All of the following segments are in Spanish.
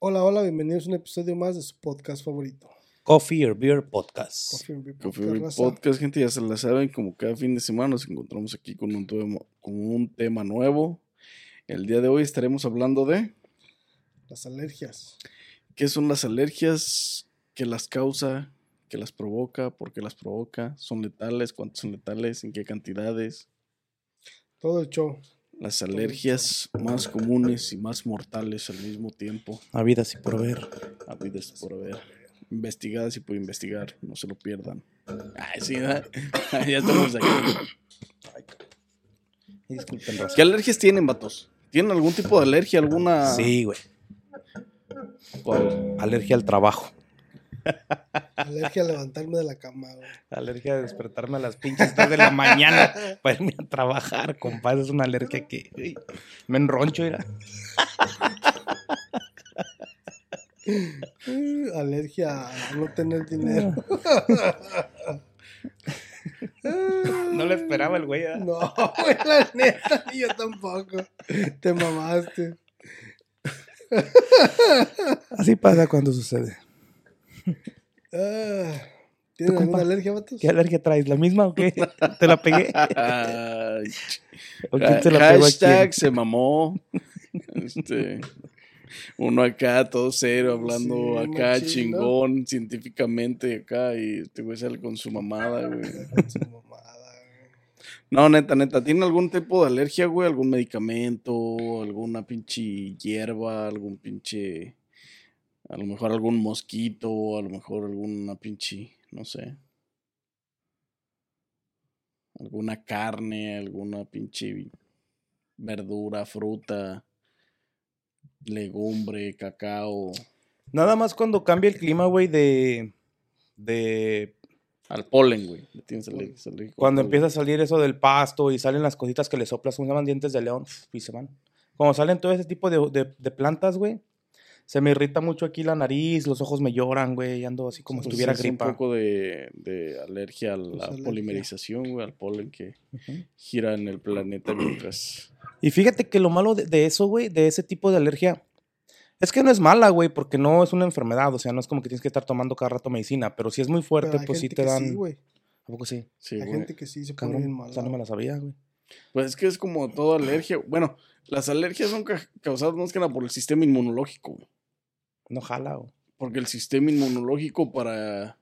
Hola, hola, bienvenidos a un episodio más de su podcast favorito. Coffee or Beer Podcast. Coffee and Beer Coffee raza. Podcast, gente, ya se la saben, como cada fin de semana nos encontramos aquí con un, tema, con un tema nuevo. El día de hoy estaremos hablando de Las alergias. qué son las alergias, qué las causa, qué las provoca, por qué las provoca, son letales, cuántos son letales, en qué cantidades. Todo el show. Las alergias más comunes y más mortales al mismo tiempo, Habidas y por ver. habidas por haber. Investigadas y por investigar, no se lo pierdan. Ay, sí, ¿verdad? ya estamos aquí. Disculpen. ¿Qué alergias tienen, vatos? ¿Tienen algún tipo de alergia? ¿Alguna? Sí, güey. ¿Cuál? Alergia al trabajo. Alergia a levantarme de la cama, güey. Alergia a despertarme a las pinches 3 de la mañana para irme a trabajar, compadre. Es una alergia que uy, me enroncho. Uh, Alergia a no tener dinero. No lo esperaba el güey. ¿verdad? No, güey, la neta, ni yo tampoco. Te mamaste. Así pasa cuando sucede. Ah, ¿Tienen compa? alguna alergia, vatos? ¿Qué alergia traes? ¿La misma o qué? ¿Te la pegué? ¿O quién se la pegó hashtag se mamó. Este, uno acá, todo cero, hablando Sí, acá chingón, científicamente acá, y este güey sale con su mamada, güey. Con su mamada, güey. No, neta, neta, ¿tiene algún tipo de alergia, güey? ¿Algún medicamento? ¿Alguna pinche hierba? ¿Algún pinche... A lo mejor algún mosquito? A lo mejor alguna pinche... No sé. Alguna carne, alguna pinche verdura, fruta, legumbre, cacao. Nada más cuando cambia el clima, güey, de... De Al polen, güey. Cuando empieza a salir eso del pasto y salen las cositas que le soplas, se llaman dientes de león y se van. Cuando salen todo ese tipo de, de- de plantas, güey, se me irrita mucho aquí la nariz, los ojos me lloran, güey, y ando así como si Pues tuviera es gripa. un poco de, de alergia a la Pues alergia. polimerización, güey, al polen que gira en el planeta mientras... Y fíjate que lo malo de, de eso, güey, de ese tipo de alergia, es que no es mala, güey, porque no es una enfermedad, o sea, no es como que tienes que estar tomando cada rato medicina, pero si es muy Pero fuerte, hay pues sí te que dan... Sí, güey. ¿A poco sí? Sí, Hay güey. gente que sí se pone bien mala. o sea, no me la sabía, güey. Pues es que es como toda alergia. Bueno, las alergias son ca- causadas más que nada por el sistema inmunológico, güey. No jala, güey. Porque el sistema inmunológico para,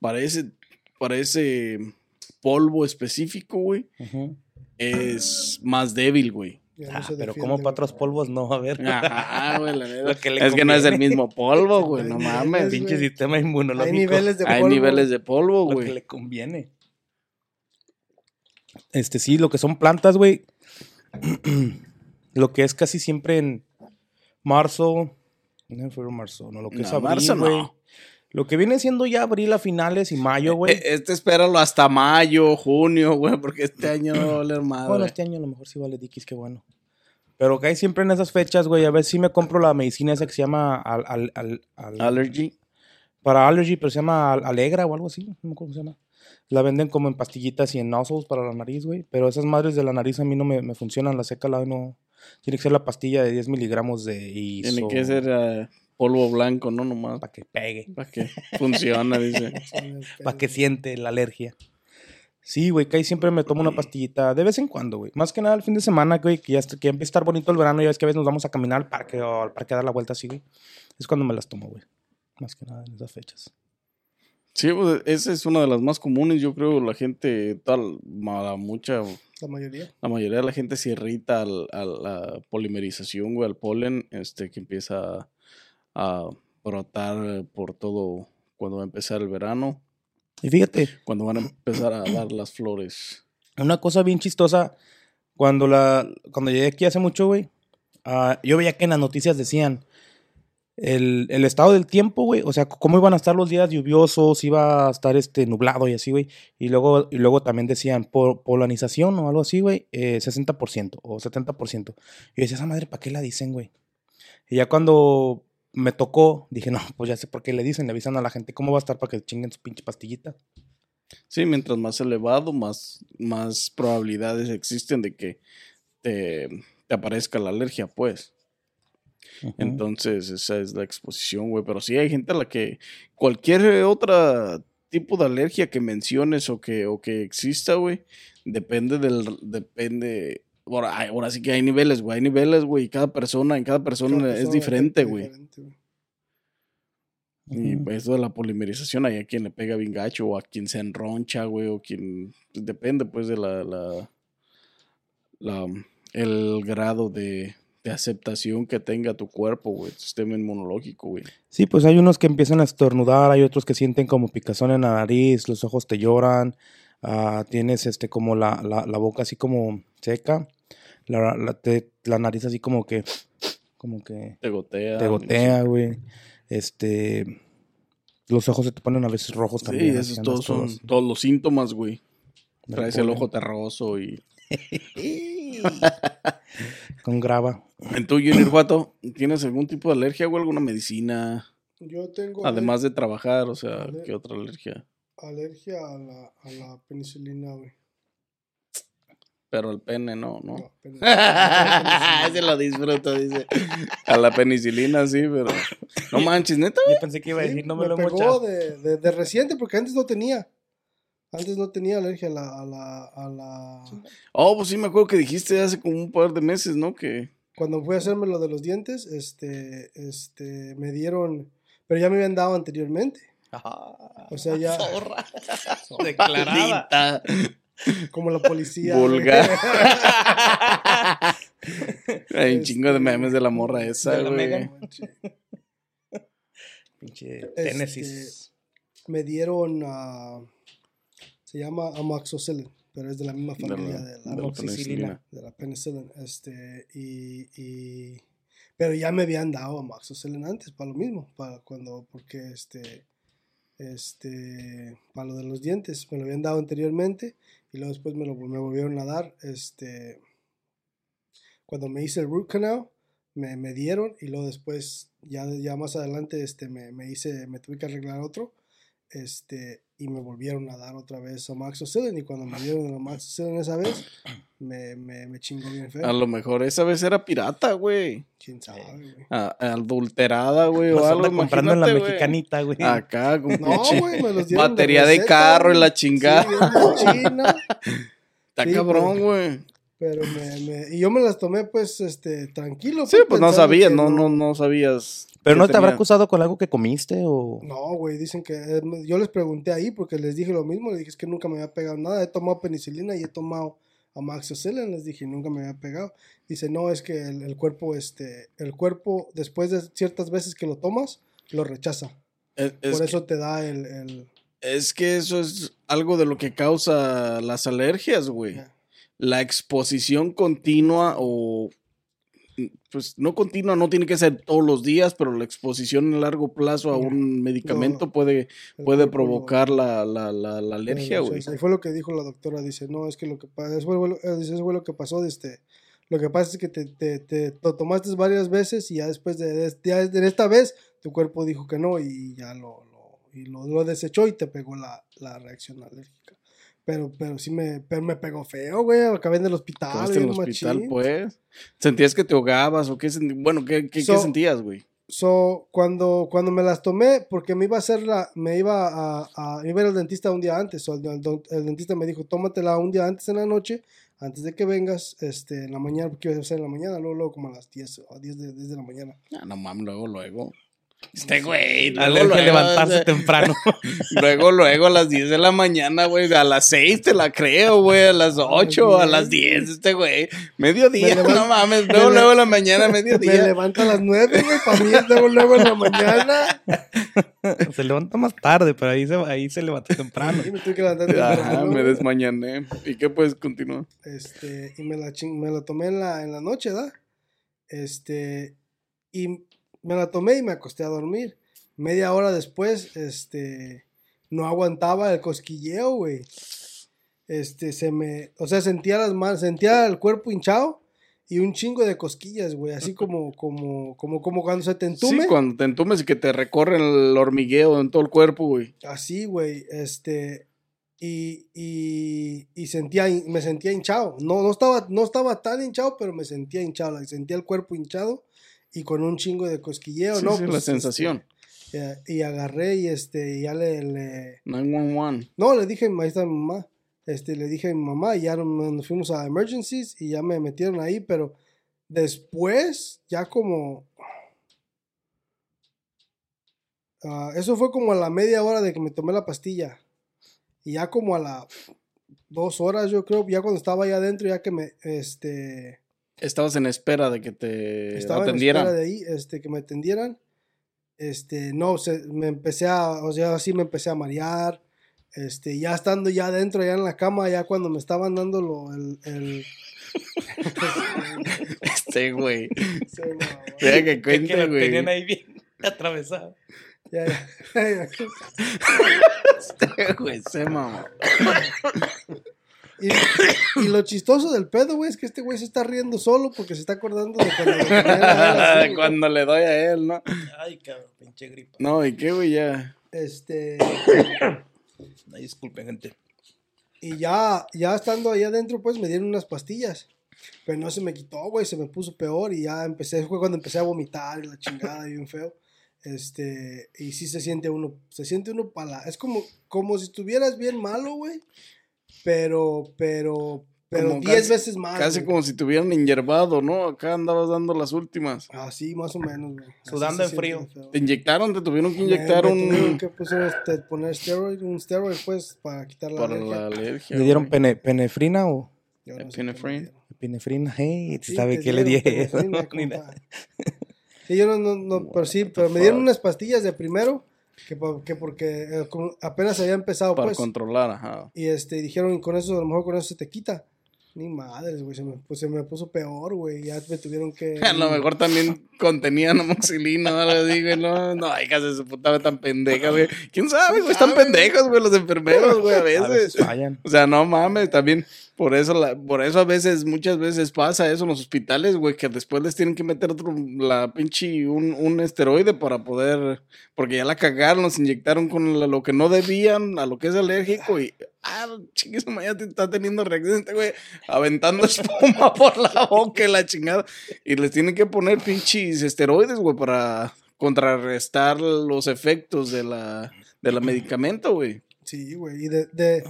para, ese, para ese polvo específico, güey, es más débil, güey. No Ah, pero como güey. para otros polvos no, a. Ajá, güey, la neta. Lo que Es que no es el mismo polvo, güey, no Hay mames. Pinche güey. sistema inmunológico. Hay niveles de Hay polvo. niveles de polvo, Lo que güey. le conviene. Este sí, lo que son plantas, güey. lo que es casi siempre en marzo. No, febrero, marzo. No, lo que es No, abril, marzo no. Lo que viene siendo ya abril a finales y mayo, güey. E- Este espéralo hasta mayo, junio, güey, porque este año no va a valer madre. bueno, este año a lo mejor sí vale diquis, qué bueno. Pero que hay siempre en esas fechas, güey. A ver si me compro la medicina esa que se llama al, al- al- al- Allergy. para allergy, pero se llama Al- Alegra o algo así. No me acuerdo cómo se llama. La venden como en pastillitas y en nozzles para la nariz, güey. Pero esas madres de la nariz a mí no me, me funcionan. La seca la no. Tiene que ser la pastilla de 10 miligramos de ISO. Tiene que ser eh, polvo blanco, no nomás. Para que pegue. Para que funcione, dice. Para que siente la alergia. Sí, güey, que ahí siempre me tomo una pastillita de vez en cuando, güey. Más que nada el fin de semana, güey, que ya est- que empieza a estar bonito el verano. Ya ves que a veces nos vamos a caminar al parque o al parque a dar la vuelta así, güey. Es cuando me las tomo, güey. Más que nada en esas fechas. Sí, pues, esa es una de las más comunes. Yo creo la gente, tal, ma- mucha, La mayoría. la mayoría de la gente se irrita al- a la polimerización, güey, al polen, este, que empieza a, a brotar por todo cuando va a empezar el verano, Y fíjate, cuando van a empezar a dar las flores. Una cosa bien chistosa, cuando la cuando llegué aquí hace mucho, güey, ah, yo veía que en las noticias decían el, el estado del tiempo, güey, o sea, cómo iban a estar los días lluviosos, iba a estar este nublado y así, güey, y luego, y luego también decían po- polinización o algo así, güey, eh, 60% o 70%. Y yo decía, esa madre, ¿para qué la dicen, güey? Y ya cuando me tocó, dije, no, pues ya sé por qué le dicen, le avisan a la gente cómo va a estar para que chinguen su pinche pastillita. Sí, mientras más elevado, más, más probabilidades existen de que te, te aparezca la alergia, pues. Entonces, esa es la exposición, güey. Pero sí hay gente a la que cualquier otro tipo de alergia que menciones o que, o que exista, güey, depende del. Depende. Ahora, ahora sí que hay niveles, güey. Hay niveles, güey. y Cada persona, en cada persona Cada es persona diferente, es güey. diferente, güey. Y pues, eso de la polimerización, hay a quien le pega bien gacho, o a quien se enroncha, güey, o quien. pues, depende, pues, de la. la, la- el grado de, de aceptación que tenga tu cuerpo, güey, tu sistema inmunológico, güey. Sí, pues hay unos que empiezan a estornudar, hay otros que sienten como picazón en la nariz, los ojos te lloran, ah, tienes este como la, la, la boca así como seca, la, la, te- la nariz así como que, como que Te gotea. te gotea, güey. Este, los ojos se te ponen a veces rojos Sí, también. así esos todos son todos los síntomas, güey. Traes el ojo terroso y... Con grava. ¿En tu Junior Juato, tienes algún tipo de alergia o alguna medicina? Yo tengo Además de trabajar, o sea, ¿qué otra alergia? alergia a la, a la penicilina, güey. Pero el pene no, ¿no? No, penicilina. Se lo disfruto, dice. A la penicilina, sí, pero... No manches, neta, Yo pensé que iba a Sí, decir, no me, me lo pegó mocha. de, de, de reciente porque antes no tenía. Antes no tenía alergia a la, a la, a la... Oh, pues sí, me acuerdo que dijiste hace como un par de meses, ¿no? Que... Cuando fui a hacerme lo de los dientes, este, este, me dieron, pero ya me habían dado anteriormente. O sea, ya, Declarada. Maldita, como la policía. Vulgar. Hay un Este, chingo de memes de la morra esa, de la güey. Pinche Este, Tennessee. Me dieron, ah, se llama amoxicillin, pero es de la misma De la- familia de la, de la amoxicilina. de la penicillin, este, y, y, pero ya me habían dado amoxicillin antes para lo mismo, para cuando, porque este, este, para lo de los dientes, me lo habían dado anteriormente y luego después me lo me volvieron a dar, este, cuando me hice el root canal, me, me dieron y luego después, ya, ya más adelante, este, me, me hice, me tuve que arreglar otro, este, y me volvieron a dar otra vez amoxicillin y cuando me dieron el amoxicillin esa vez, me, me, me chingó bien feo. A lo mejor esa vez era pirata, güey. ¿Quién sabe, güey? Adulterada, güey, o algo. comprando en la mexicanita, güey. Acá, con No, güey, me los dieron batería de receta, carro y la chingada. Sí, de Está sí, cabrón, güey. Pero me, me, y yo me las tomé, pues, este, tranquilo. Sí, pues no sabías, no, no, no sabías. Pero no te habrá acusado con algo que comiste o... No, güey, dicen que, eh, yo les pregunté ahí porque les dije lo mismo, les dije es que nunca me había pegado nada, he tomado penicilina y he tomado amoxicillin, les dije, nunca me había pegado. Dice, no, es que el, el cuerpo, este, el cuerpo, después de ciertas veces que lo tomas, lo rechaza. Es, es Por que- eso te da el, el- es que eso es algo de lo que causa las alergias, güey. La exposición continua o pues no continua, no tiene que ser todos los días, pero la exposición a largo plazo a un medicamento No. puede, puede provocar la, la, la, la alergia, güey. Y fue lo que dijo la doctora, dice, no, es que lo que pasa, eso fue, lo- eh, fue lo que pasó, este, lo que pasa es que te, te, te lo tomaste varias veces y ya después de, de- ya de esta vez tu cuerpo dijo que no y ya lo, lo, y lo, lo desechó y te pegó la, la reacción alérgica. Pero, pero sí me, pero me pegó feo, güey, acabé en el hospital. En el hospital, machín. pues. ¿Sentías que te ahogabas o qué? Bueno, ¿qué, qué, sentías, güey? So, cuando, cuando me las tomé, porque me iba a hacer la, me iba a, a, iba a ir al dentista un día antes, so, el, el dentista me dijo, tómatela un día antes en la noche, antes de que vengas, este, en la mañana, porque iba a ser en la mañana, luego, luego como a las 10 o 10 de, 10 de la mañana. Ah, no mames, luego, luego. Este güey, luego, luego, levantarse temprano. luego, luego a las 10 de la mañana, güey. A las 6 te la creo, güey. A las 8, a las 10, este güey. Mediodía, Me no mames. me Luego, luego en la mañana, Me mediodía. levanto a las 9, güey, para mí es luego, luego en la mañana. se levanta más tarde, pero ahí se, ahí se levanta temprano. Y me tuve que levantar temprano, Ajá, me desmañané. ¿Y qué pues continúa? Este, y me la, ching- me la tomé en la, en la noche, ¿verdad? Este, y me la tomé y me acosté a dormir. Media hora después, este, no aguantaba el cosquilleo, güey. Este, se me, o sea, sentía las manos, sentía el cuerpo hinchado y un chingo de cosquillas, güey, así como, como, como, como cuando se te entume. Sí, cuando te entumes y que te recorren el hormigueo en todo el cuerpo, güey. Así, güey, este, y, y, y sentía, me sentía hinchado. No, no estaba, no estaba tan hinchado, pero me sentía hinchado, sentía el cuerpo hinchado y con un chingo de cosquilleo, Sí, ¿no? sí, la Pues, este, sensación. ya- y agarré y este, ya le, le- 911. no, le dije, ahí está mi mamá, este, le dije a mi mamá y ya nos, fuimos a emergencies y ya me metieron ahí, pero después, ya como, ah, eso fue como a la media hora de que me tomé la pastilla y ya como a las dos horas, yo creo, ya cuando estaba allá adentro, ya que me, este, Estabas en espera de que te estaba en atendieran. espera de ahí, este, que me atendieran. Este, no, se, me empecé a, o sea, así me empecé a marear. Este, ya estando ya adentro, ya en la cama, ya cuando me estaban dando lo, el, el Este, güey. mamó. Mira que Que, que cuente, güey. tenían ahí bien atravesado. Ya, ya. Este, güey, se mamó. Y, y lo chistoso del pedo, güey, es que este güey se está riendo solo porque se está acordando de cuando lo tenían a él así, güey. Cuando le doy a él, ¿no? Ay, cabrón, pinche gripa. No, ¿y qué, güey? Ya. Este, Ay, disculpen, gente. Y ya, ya estando ahí adentro, pues me dieron unas pastillas. Pero no se me quitó, güey, se me puso peor y ya empecé, fue cuando empecé a vomitar y la chingada y bien feo. Este, y sí se siente uno, se siente uno para Es como, como si estuvieras bien malo, güey. Pero, pero, pero Como 10 casi- veces más. Casi güey. como si te hubieran inyervado, ¿no? Acá andabas dando las últimas. Así, más o menos, güey. Sudando en frío. feo. Te inyectaron, te tuvieron que inyectar me tuvieron un. que puso este, poner steroid, un steroid, pues, para quitar la Para alergia. la alergia. ¿Le dieron pene- penefrina o Yo no dieron. epinefrina? Hey, Sí, ¿sabe qué le dieron penefrina. Sí, yo no, no, no, pero sí, pero me dieron unas pastillas de primero, que, que porque eh, apenas había empezado, Para pues, controlar, ajá. y este, dijeron, con eso, a lo mejor con eso se te quita. Ni madres, güey, se me, pues, se me puso peor, güey, ya me tuvieron que... A lo mejor también contenían amoxilina algo así, güey. No, no, hijas de su puta tan pendeja, güey. ¿Quién sabe, güey? Están pendejos, güey, los enfermeros, güey, a A veces. veces fallan. O sea, no mames, también por eso, la, por eso a veces, muchas veces pasa eso en los hospitales, güey, que después les tienen que meter otro, la pinche, un, un esteroide para poder, porque ya la cagaron, los inyectaron con la- lo que no debían, a lo que es alérgico y, ah, chingues, ya te está teniendo reacción este güey, aventando espuma por la boca y la chingada, y les tienen que poner pinches esteroides, güey, para contrarrestar los efectos de la, de la medicamento, güey. Sí, güey, y de, de,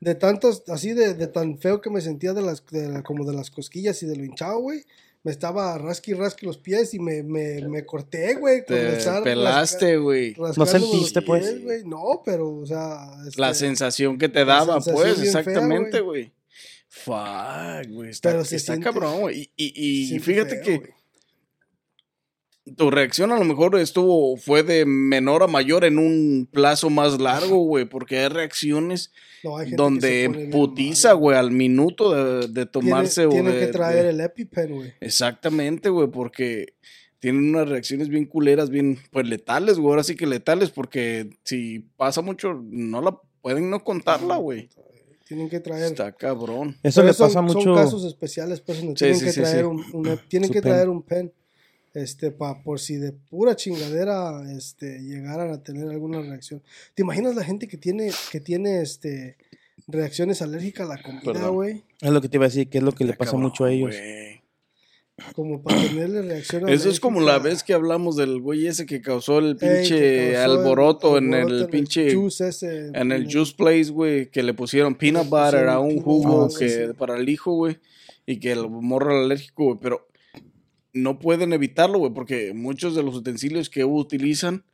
de tantos, así de, de tan feo que me sentía de las, como de las cosquillas y de lo hinchado, güey. Me estaba rasqui rasqui los pies y me, me, me corté, güey. con Te pelaste, güey. ¿No sentiste, pues? No, pero, o sea... La este, sensación que te daba, pues, exactamente, güey. Fuck, güey. Está, Pero se está siente- cabrón, güey. Y, y- y fíjate feo, que. Tu reacción a lo mejor estuvo, fue de menor a mayor en un plazo más largo, güey, porque hay reacciones No, hay donde putiza, güey, al minuto de, de tomarse Tiene, o tiene que traer de- el EpiPen, güey. Exactamente, güey, porque tienen unas reacciones bien culeras, bien, pues letales, güey. Ahora sí que letales, porque si pasa mucho, no la pueden no contarla, güey. Tienen que traer... Está cabrón. Eso Pero le son- pasa son, mucho. casos especiales, pues, donde Sí, tienen sí, que sí, traer sí. un, una- tienen Su que pen. traer un pen, este, pa, por si de pura chingadera, este, llegaran a tener alguna reacción. ¿Te imaginas la gente que tiene, que tiene, este, reacciones alérgicas a la comida, güey? Es lo que te iba a decir, que es lo que le pasa cabrón, mucho a ellos. güey. Como para tenerle reacción Eso es como la vez que hablamos del güey ese que causó el Ey, pinche el alboroto en el pinche. juice ese, En el juice place, güey, que le pusieron peanut butter a un jugo que sí. para el hijo, güey, y que el morro era alérgico, güey, pero no pueden evitarlo, güey, porque muchos de los utensilios que utilizan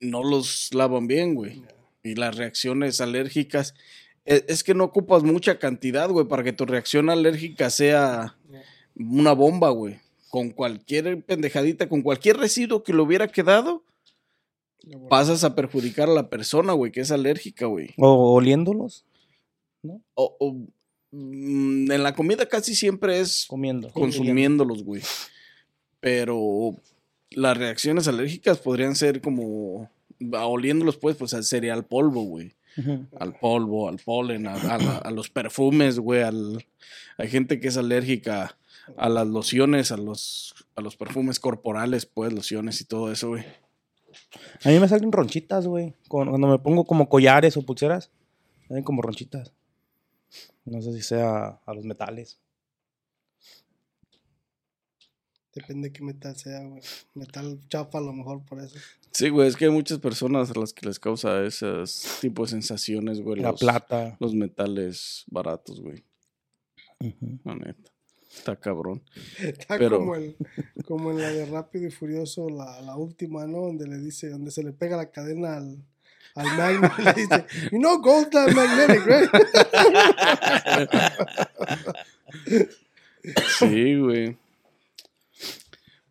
no los lavan bien, güey. Y las reacciones alérgicas, e- es, que no ocupas mucha cantidad, güey, para que tu reacción alérgica sea una bomba, güey. Con cualquier pendejadita, con cualquier residuo que le hubiera quedado, pasas a perjudicar a la persona, güey, que es alérgica, güey. O oliéndolos, O, o, mm, en la comida casi siempre es comiendo. consumiéndolos, güey. Pero las reacciones alérgicas podrían ser como a oliéndolos, pues, pues al cereal polvo, güey. Al polvo, al polen, a, a la- a los perfumes, güey. Al, hay gente que es alérgica a las lociones, a los, a los perfumes corporales, pues, lociones y todo eso, güey. A mí me salen ronchitas, güey. Cuando me pongo como collares o pulseras, salen como ronchitas. No sé si sea a los metales. Depende de qué metal sea, güey. Metal chafa a lo mejor por eso. Sí, güey, es que hay muchas personas a las que les causa esos tipos de sensaciones, güey. La los- plata. Los metales baratos, güey. La neta. Está cabrón. Está Pero- como, el, como en la de Rápido y Furioso, la, la última, ¿no? Donde le dice, donde se le pega la cadena al, al magnet y le dice, you know gold's not magnetic, right? Sí, güey.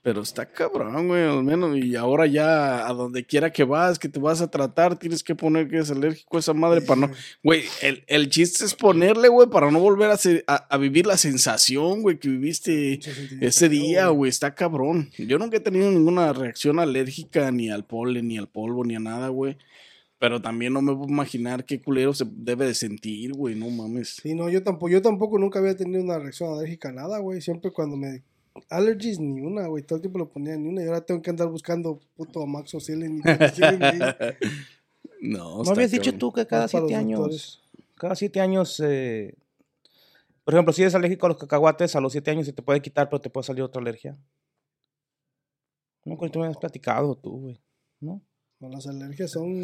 Pero está cabrón, güey, al menos. Y ahora ya, a donde quiera que vas, que te vas a tratar, tienes que poner que es alérgico a esa madre para no. Güey, el, el chiste es ponerle, güey, para no volver a, se- a, a vivir la sensación, güey, que viviste ese día, güey. Está cabrón. Yo nunca he tenido ninguna reacción alérgica ni al polen, ni al polvo, ni a nada, güey. Pero también no me puedo imaginar qué culero se debe de sentir, güey, no mames. Sí, no, yo tampoco, yo tampoco nunca había tenido una reacción alérgica a nada, güey. Siempre cuando me... Allergies ni una, güey. Todo el tiempo lo ponía ni una. Y ahora tengo que andar buscando puto Amoxicillin y. No, ¿No está habías dicho tú que cada siete años, doctores. cada siete años, eh, por ejemplo, si eres alérgico a los cacahuates, a los siete años se te puede quitar, pero te puede salir otra alergia? No, tú me habías platicado tú, güey. ¿No? No, las alergias son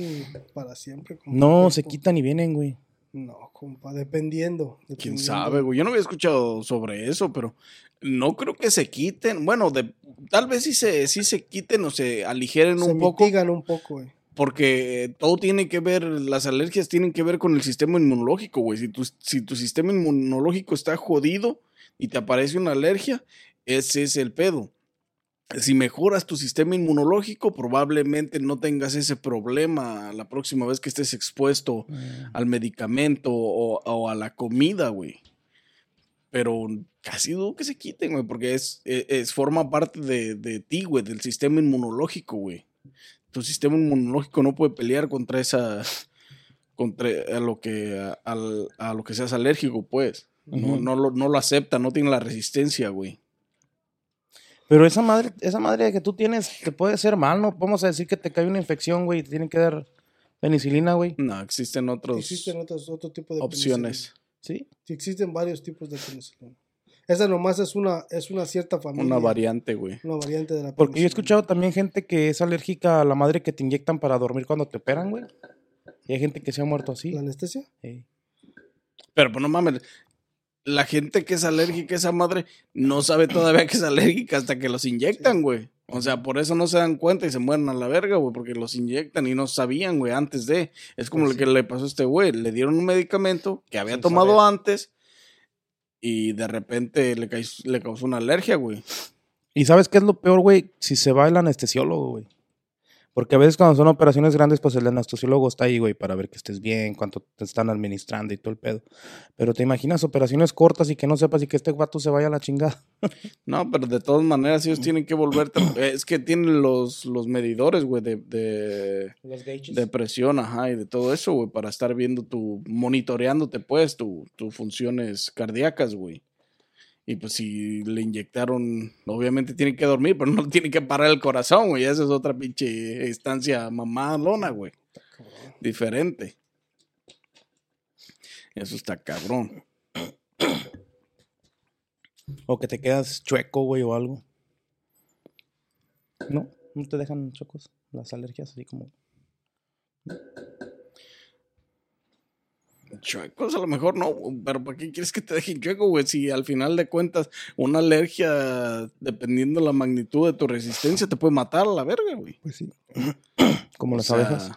para siempre. compa, No, se quitan y vienen, güey. No, compa, dependiendo. ¿Quién dependiendo. sabe, güey? Yo no había escuchado sobre eso, pero no creo que se quiten. Bueno, de, tal vez sí se, sí se quiten o se aligeren Se un poco, mitigan un poco, güey. porque todo tiene que ver, las alergias tienen que ver con el sistema inmunológico, güey. Si tu, si tu sistema inmunológico está jodido y te aparece una alergia, ese es el pedo. Si mejoras tu sistema inmunológico, probablemente no tengas ese problema la próxima vez que estés expuesto al medicamento o, o a la comida, güey. Pero casi dudo que se quiten, güey, porque es, es, es- forma parte de, de ti, güey, del sistema inmunológico, güey. Tu sistema inmunológico no puede pelear contra esa, contra a lo que, a, a lo que seas alérgico, pues. No, no, lo, no lo acepta, no tiene la resistencia, güey. Pero esa madre, esa madre que tú tienes te puede hacer mal, ¿no? Vamos a decir que te cae una infección, güey, y te tienen que dar penicilina, güey. No, existen otros Existen otros, otro tipo de opciones. ¿Sí? penicilina. Sí, existen varios tipos de penicilina. Esa nomás es una, es una cierta familia. Una variante, güey. Una variante de la Porque yo he penicilina. escuchado también gente que es alérgica a la madre que te inyectan para dormir cuando te operan, güey. Y hay gente que se ha muerto así. ¿La anestesia? Ey. Pero pues no mames. La gente que es alérgica a esa madre no sabe todavía que es alérgica hasta que los inyectan, güey. O sea, por eso no se dan cuenta y se mueren a la verga, güey, porque los inyectan y no sabían, güey, antes de. Es como Pues lo que le pasó a este güey. Le dieron un medicamento que había Sin tomado saber. antes y de repente le, le causó una alergia, güey. ¿Y sabes qué es lo peor, güey? Si se va el anestesiólogo, güey. Porque a veces cuando son operaciones grandes, pues el anestesiólogo está ahí, güey, para ver que estés bien, cuánto te están administrando y todo el pedo. Pero te imaginas operaciones cortas y que no sepas y que este vato se vaya a la chingada. No, pero de todas maneras ellos tienen que volverte. Es que tienen los, los medidores, güey, de, de, Los de presión, ajá, y de todo eso, güey, para estar viendo tu, monitoreándote, pues, tu, tus funciones cardíacas, güey. Y pues si le inyectaron, obviamente tiene que dormir, pero no tiene que parar el corazón, güey. Esa es otra pinche instancia mamalona, güey. Diferente. Eso está cabrón. O que te quedas chueco, güey, o algo. No, no te dejan chuecos las alergias, así como. Chuecos a lo mejor no, pero ¿para qué quieres que te dejen chueco, güey? Si al final de cuentas una alergia, dependiendo la magnitud de tu resistencia, te puede matar a la verga, güey. Pues sí. como O las sea, abejas.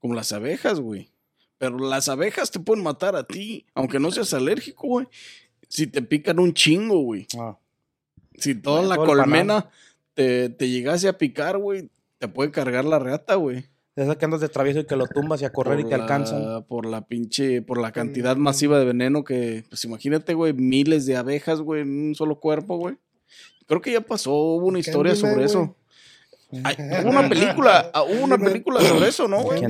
Como las abejas, güey. Pero las abejas te pueden matar a ti, aunque no seas alérgico, güey. Si te pican un chingo, güey. Ah, Si toda la colmena te, te llegase a picar, güey, te puede cargar la reata, güey. Esa que andas de travieso y que lo tumbas y a correr y te la- alcanzan. Por la pinche, por la cantidad Mm. masiva de veneno que, pues imagínate, güey, miles de abejas, güey, en un solo cuerpo, güey. Creo que ya pasó, hubo una historia Candyman, sobre eso. Ay, hubo una película, ah, hubo una película sobre eso, ¿no, güey?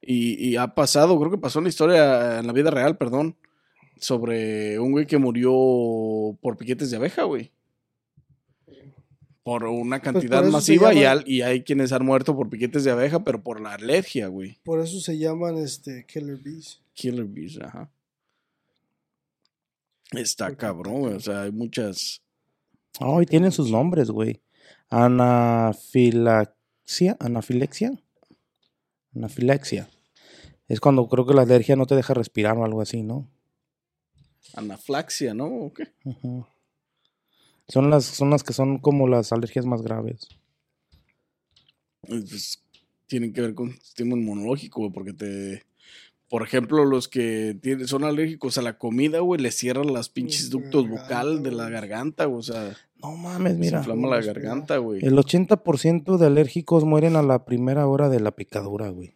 Y, y ha pasado, creo que pasó en la historia, en la vida real, perdón, sobre un güey que murió por piquetes de abeja, güey. Por una cantidad Pues por se masiva y, al- y hay quienes han muerto por piquetes de abeja, pero por la alergia, güey. Por eso se llaman este Killer Bees. Killer bees, ajá. Está cabrón, güey. O sea, hay muchas, Ay, tienen sus nombres, güey. Anafilaxia, anafilexia. Anafilaxia. Es cuando creo que la alergia no te deja respirar o algo así, ¿no? Anaflaxia, ¿no? ¿O qué? Ujú. Son las, son las que son como las alergias más graves. Pues, tienen que ver con el sistema inmunológico, güey, porque te... Por ejemplo, los que tienen, son alérgicos a la comida, güey, les cierran las pinches ductos garganta, bucal de la garganta, güey, o sea, No mames, se mira. inflama la garganta, güey. El 80% de alérgicos mueren a la primera hora de la picadura, güey.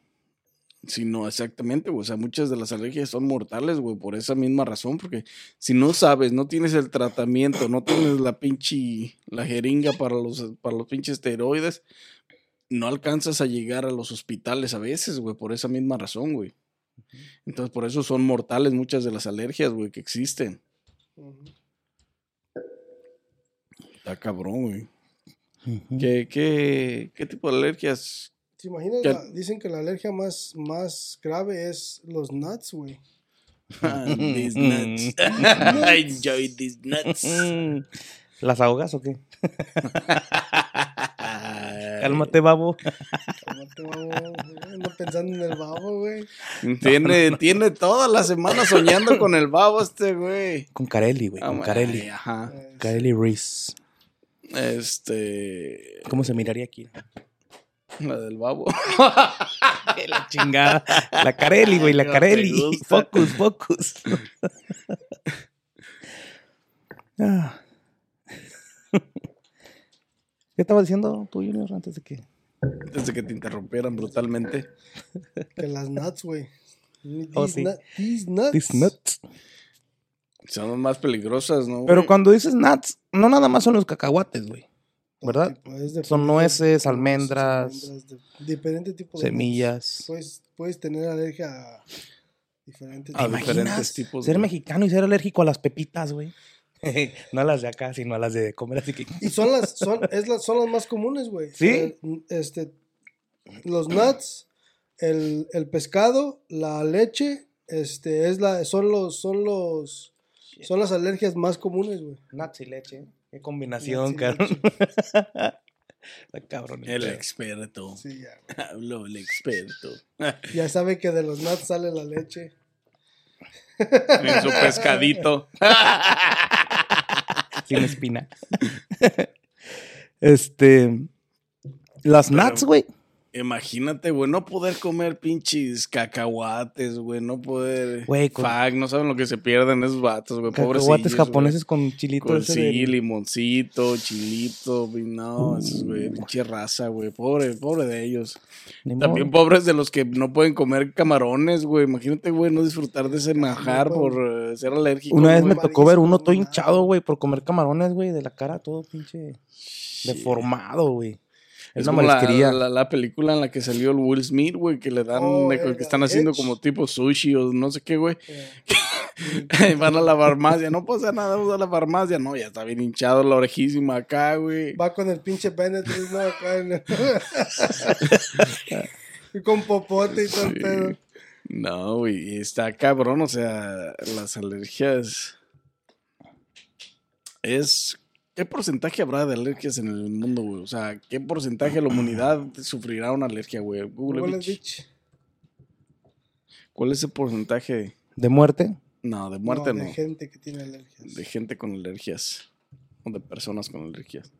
Sí, no, exactamente, güey. O sea, muchas de las alergias son mortales, güey, por esa misma razón, porque si no sabes, no tienes el tratamiento, no tienes la pinche, la jeringa para los, para los pinches esteroides, no alcanzas a llegar a los hospitales a veces, güey, por esa misma razón, güey. Entonces, por eso son mortales muchas de las alergias, güey, que existen. Está cabrón, güey. ¿Qué, qué, qué tipo de alergias? ¿Te imaginas? Dicen que la alergia más, más grave es los nuts, güey. these nuts. I enjoy these nuts. Mm. ¿Las ahogas o qué? Cálmate, babo. Cálmate, babo. Ando pensando en el babo, güey. Tiene, tiene toda la semana soñando con el babo este, güey. Con Carelli, güey. Con Ah, Carelli. ay, Ajá. Carelli Reese. Este. ¿Cómo se miraría aquí? La del babo. la chingada. La Carelli, güey, la No Carelli. Focus, focus. Ah. ¿Qué estaba diciendo tú, Junior, antes de que...? Desde que te interrumpieran brutalmente. Que las nuts, güey. These, Oh, sí. these nuts. These nuts. Son más peligrosas, ¿no? Pero cuando dices nuts, no nada más son los cacahuates, güey. ¿Verdad? Tipo, es de- Son nueces, de- almendras, almendras, de- diferente tipo de nuts. Semillas. Puedes, puedes tener alergia a diferentes A ¿Te tipos. diferentes tipos ser de- mexicano y ser alérgico a las pepitas, güey? no a las de acá, sino a las de comer así que... Y son las, son, es las, son las más comunes, güey. ¿Sí? Eh, Este, los nuts, el, el pescado, la leche, este, es la, son los, son los, son las alergias más comunes, güey. Nuts y leche. Qué combinación, cabrón. Está cabrón. El experto. Sí, ya. Habló el experto. Ya sabe que de los nuts sale la leche. En su pescadito. Sin espina. este... Las Pero- nuts, güey. Imagínate, güey, no poder comer pinches cacahuates, güey, no poder. Güey, con- Fuck, no saben lo que se pierden esos vatos, güey. Cacahuates Pobrecillos, japoneses güey. con chilito Con ese sí, de- limoncito, chilito, güey, no, esos, güey, Uh. pinche raza, güey, pobre, pobre de ellos. También modo. pobres de los que no pueden comer camarones, güey. Imagínate, güey, no disfrutar de ese manjar no por eh, ser alérgico. Una vez güey. me tocó ver uno todo hinchado, güey, por comer camarones, güey, de la cara todo pinche deformado, güey. Es como la, la, la película en la que salió el Will Smith, güey, que le dan, Oh, de- eh, que están haciendo como tipo sushi o no sé qué, güey. Van a la farmacia, no pasa nada, vamos a la farmacia. No, ya está bien hinchado la orejísima acá, güey. Va con el pinche Benedict, ¿no? Acá en el- y con popote y todo el pedo. No, güey, está cabrón, o sea, las alergias es... ¿Qué porcentaje habrá de alergias en el mundo, güey? O sea, ¿qué porcentaje de la humanidad sufrirá una alergia, güey? Google, Google bitch. bitch. ¿Cuál es el porcentaje? ¿De muerte? No, de muerte no. De gente que tiene alergias. De gente con alergias. O de personas con alergias.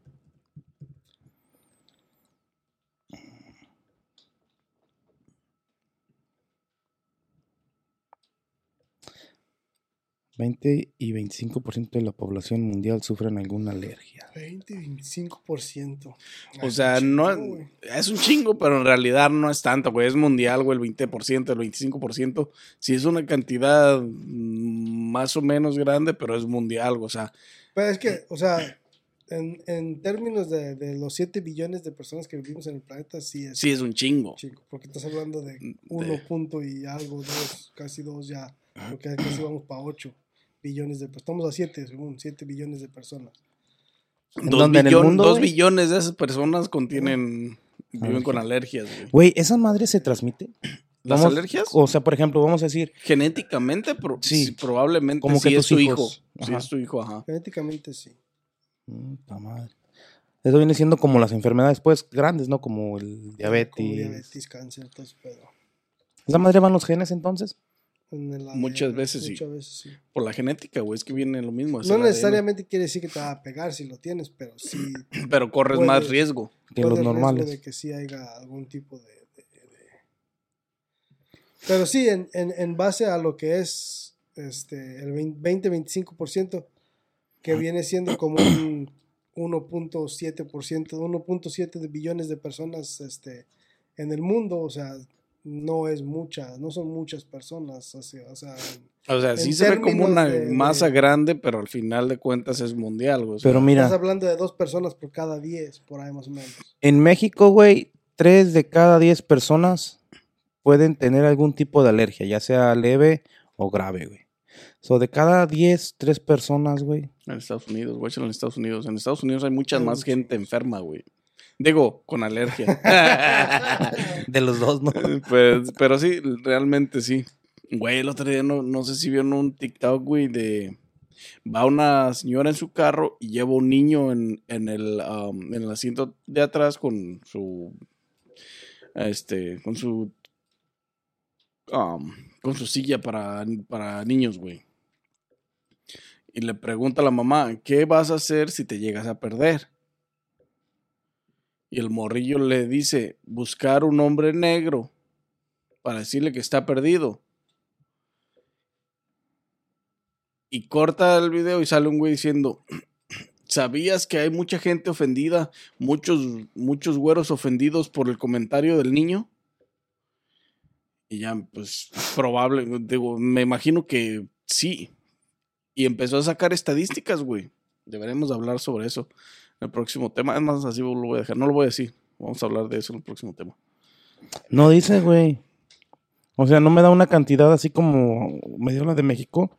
Veinte y 25% de la población mundial sufren alguna alergia. 20 y 25%. O sea, no es un chingo, pero en realidad no es tanto, güey. Es mundial, güey, el 20%, el 25%. Sí es una cantidad mm, más o menos grande, pero es mundial, o sea, Pero es que, o sea, en, en términos de, de los 7 billones de personas que vivimos en el planeta, sí es sí es un chingo. chico. Porque estás hablando de De- 1 punto y algo, 2, casi 2 ya. Porque casi vamos para 8 billones de personas. Estamos a 7, según 7 billones de personas. ¿En Dos, dónde? ¿En el billon- mundo, dos billones de esas personas contienen, viven Alergias. con alergias, güey. Güey, ¿esa madre se transmite? ¿Las Vamos- alergias? O sea, por ejemplo, vamos a decir, Genéticamente, pro- Sí. sí, probablemente Como que es tus tu hijos. hijo. Sí es tu hijo, ajá. Genéticamente sí. Puta madre. Eso viene siendo como las enfermedades, pues, grandes, ¿no? Como el diabetes. Como diabetes, cáncer, todo ese pedo. ¿Esa madre van los genes entonces? En el Muchas ADN, veces sí. Muchas veces sí. Por la genética, güey, es que viene lo mismo. No necesariamente quiere decir que te va a pegar si lo tienes, pero sí. Pero corres Puede- más riesgo. Que los riesgo normales. de que sí haya algún tipo de. de- de- Pero sí, en, en, en base a lo que es este el 20-25%, que viene siendo como un 1.7%, 1.7 de billones de personas este, en el mundo, o sea, no es mucha, no son muchas personas, o sea, o sea, O sea, sí se ve como una de- de- masa grande, pero al final de cuentas es mundial, güey. o sea, Pero estás mira, hablando de dos personas por cada 10, por ahí más o menos. en México, güey, tres de cada diez personas pueden tener algún tipo de alergia, ya sea leve o grave, güey. So, de cada 10, tres personas, güey. En Estados Unidos, güey, en Estados Unidos. En Estados Unidos hay mucha más gente enferma, güey. Digo, con alergia. De los dos, ¿no? pues, pero sí, realmente sí. Güey, el otro día no, no sé si vieron un TikTok, güey, de... Va una señora en su carro y lleva un niño en, en el, um, en el asiento de atrás con su... Este, con su... um, con su silla para, para niños, güey. Y le pregunta a la mamá, ¿qué vas a hacer si te llegas a perder? Y el morrillo le dice, buscar un hombre negro para decirle que está perdido. Y corta el video y sale un güey diciendo, ¿sabías que hay mucha gente ofendida, muchos, muchos güeros ofendidos por el comentario del niño? Y ya, pues, probable, digo, me imagino que sí. Y empezó a sacar estadísticas, güey. Deberemos hablar sobre eso el próximo tema. Es más, así lo voy a dejar. No lo voy a decir. Vamos a hablar de eso en el próximo tema. No dice, güey. O sea, no me da una cantidad así como me dio la de México.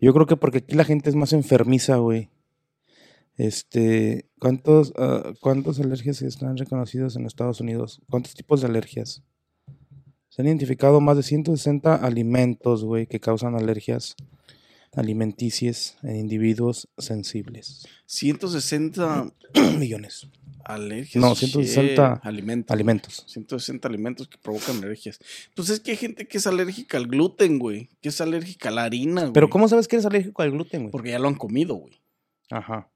Yo creo que porque aquí la gente es más enfermiza, güey. Este, ¿cuántos, ah, ¿cuántas alergias están reconocidas en Estados Unidos? ¿Cuántos tipos de alergias? Se han identificado más de 160 alimentos, güey, que causan alergias alimenticias en individuos sensibles. 160 Millones. alergias. No, shit, 160 alimentos. Alimentos. 160 alimentos que provocan alergias. Pues es que hay gente que es alérgica al gluten, güey. Que es alérgica a la harina, güey. Pero ¿cómo sabes que eres alérgico al gluten, güey? Porque ya lo han comido, güey. Ajá.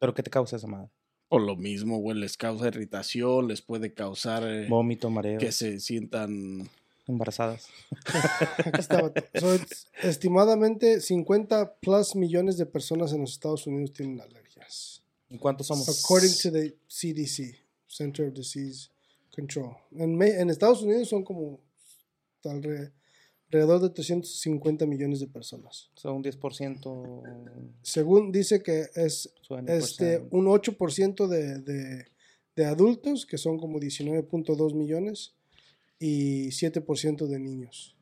¿Pero qué te causa esa madre? O lo mismo, güey. Les causa irritación, les puede causar eh, Vómito, mareo, que se sientan. Embarazadas. So, estimadamente 50 plus millones de personas en los Estados Unidos tienen alergias. ¿Y cuántos somos? According to the CDC, Center of Disease Control. En, en Estados Unidos son como alre- alrededor de 350 millones de personas. Son un 10%. Según dice que es por este, un 8% de, de, de adultos, que son como 19.2 millones, y 7% de niños.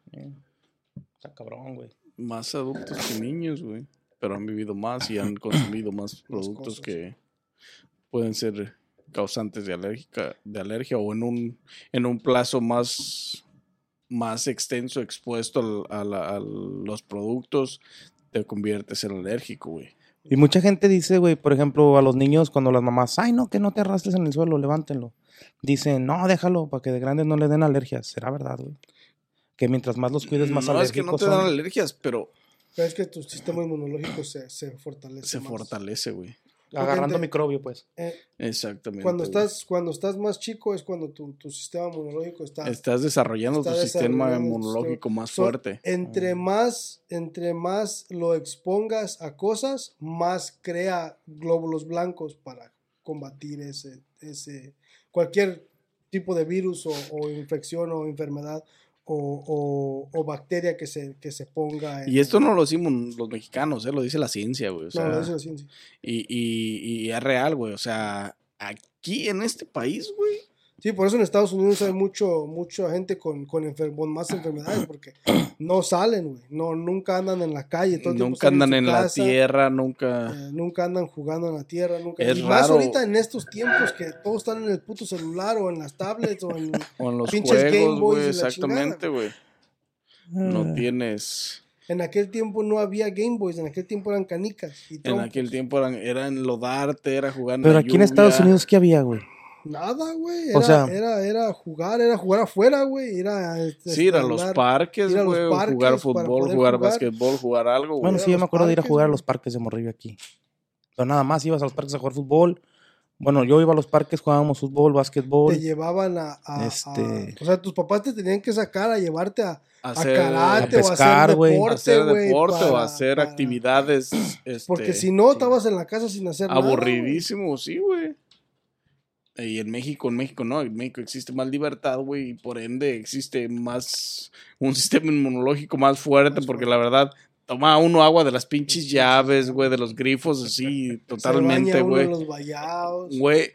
Está cabrón, güey. más adultos que niños, güey. Pero han vivido más y han consumido más productos que pueden ser causantes de, alérgica, de alergia o en un, en un plazo más, más extenso expuesto al- a, la- a los productos, te conviertes en alérgico, güey. Y mucha gente dice, güey, por ejemplo, a los niños cuando las mamás, ay, no, que no te arrastres en el suelo, levántenlo. Dicen, no, déjalo, para que de grandes no le den alergias. ¿Será verdad, güey? Que mientras más los cuides, más no, es que alérgicos no te son. dan alergias, pero Pero es que tu sistema inmunológico se, se fortalece. se más. fortalece, güey. Agarrando te- microbio, pues. Eh, Exactamente. cuando, güey. estás, cuando estás más chico es cuando tu, tu sistema inmunológico está... Estás desarrollando está tu sistema inmunológico más So, fuerte. Entre Mm. más, entre más lo expongas a cosas, más crea glóbulos blancos para combatir ese, ese cualquier tipo de virus o, o infección o enfermedad o, o- o bacteria que se, que se ponga en- Y esto no lo decimos los mexicanos, ¿eh? lo dice la ciencia, güey. O sea, No, lo dice la ciencia. y, y, y es real, güey. O sea, aquí en este país, güey. Sí, por eso en Estados Unidos hay mucho, mucha gente con, con, enfer- con más enfermedades, porque no salen, güey. No, nunca andan en la calle. Todo Nunca andan en la tierra, nunca. eh, nunca andan jugando en la tierra. Nunca. Es y más raro. ahorita en estos tiempos que todos están en el puto celular o en las tablets o en... O en los pinches Game juegos, Boys güey. y la Exactamente, güey. No Ah. tienes. En aquel tiempo no había Game Boys, en aquel tiempo eran canicas. Y En aquel tiempo eran, era enlodarte, era jugar en Pero la aquí en Estados. Unidos, ¿qué había, güey? Nada, güey. O Era, sea- era, era jugar, era jugar afuera, güey. Era, este, Sí, ir a los parques, güey, jugar fútbol, jugar, jugar. basquetbol, jugar algo, güey. Bueno, sí, yo me acuerdo de ir a jugar a los parques de Morrillo aquí. Pero nada más ibas a los parques a jugar fútbol. Bueno, yo iba a los parques, jugábamos fútbol, Te básquetbol. llevaban a, a- a- Este- O sea, tus papás te tenían que sacar a llevarte a, a Hacer- karate a o a pescar, hacer güey. deporte, hacer deporte o para- hacer para- actividades. Este, Porque si no, estabas en la casa sin hacer nada. güey. Aburridísimo, sí, güey. Y en México, en México no, en México existe más libertad, güey, y por ende existe más, un sistema inmunológico más fuerte, Más porque fuerte. la verdad, toma uno agua de las pinches llaves, güey, de los grifos, así, totalmente, güey. en los vallados. Güey,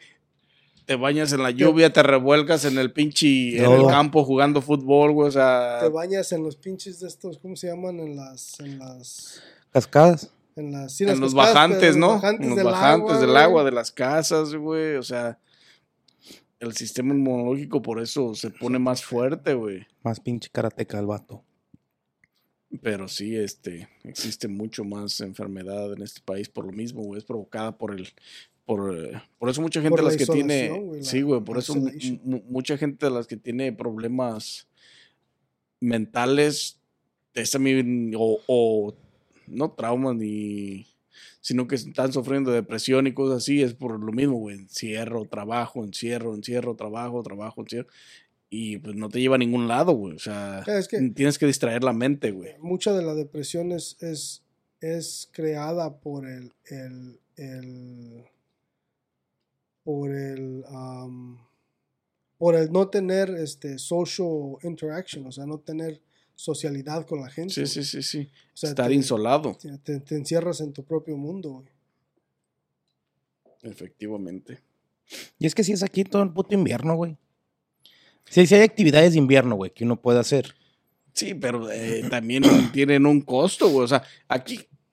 te bañas en la lluvia, te revuelcas en el pinche, en el campo jugando fútbol, güey, o Te sea, bañas en los pinches de estos, ¿cómo se llaman? En las, en las, Cascadas. en las, sí, en las los cascadas, bajantes, ¿no? Los bajantes en los del bajantes agua, del agua, de las casas, güey, o sea, el sistema inmunológico por eso se pone más fuerte, güey. Más pinche karateca el vato. Pero sí, este, existe mucho más enfermedad en este país por lo mismo, güey. Es provocada por el, por, por eso mucha gente Por de la las que tiene, sí, güey, por eso mucha gente de las que tiene problemas mentales, también, o, o no traumas ni, sino que están sufriendo depresión y cosas así, es por lo mismo, güey. Encierro, trabajo, encierro, encierro, trabajo, trabajo, encierro. Y pues no te lleva a ningún lado, güey. O sea, Es que- tienes que distraer la mente, güey. Mucha de la depresión es, es, es creada por el, el, el por el um, por el no tener este social interaction, o sea, no tener socialidad con la gente. Sí, sí, sí, sí. O sea, Estar te- insolado, te, te- te encierras en tu propio mundo, güey. efectivamente. Y es que si es aquí todo el puto invierno, güey. Sí, sí hay actividades de invierno, güey, que uno puede hacer. Sí, pero eh, también tienen un costo, güey. O sea, aquí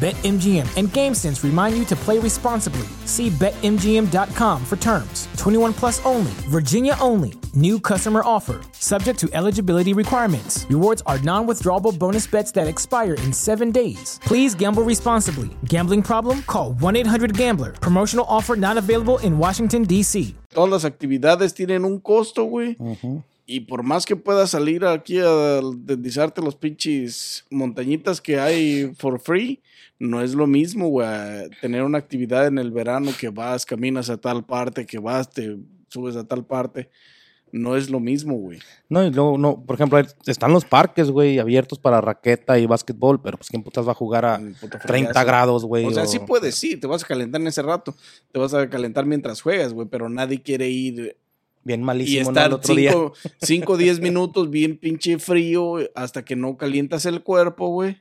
BetMGM and GameSense remind you to play responsibly. See BetMGM.com for terms. 21 plus only, Virginia only. New customer offer. Subject to eligibility requirements. Rewards are non withdrawable bonus bets that expire in seven days. Please gamble responsibly. Gambling problem? Call 1 800 Gambler. Promotional offer not available in Washington, D.C. Todas las actividades tienen un costo, güey. Y por más que puedas salir aquí a deslizarte los pinches montañitas que hay for free, no es lo mismo, güey. Tener una actividad en el verano que vas, caminas a tal parte, que vas, te subes a tal parte. No es lo mismo, güey. No, y luego, no, por ejemplo, están los parques, güey, abiertos para raqueta y básquetbol, pero pues quién putas va a jugar a Mm, puta 30 fregazo. grados, güey. O sea, sí puedes, sí, te vas a calentar en ese rato. Te vas a calentar mientras juegas, güey, pero nadie quiere ir Bien y malísimo, ¿no? estar El otro día. 5 o 10 minutos bien pinche frío hasta que no calientas el cuerpo, güey.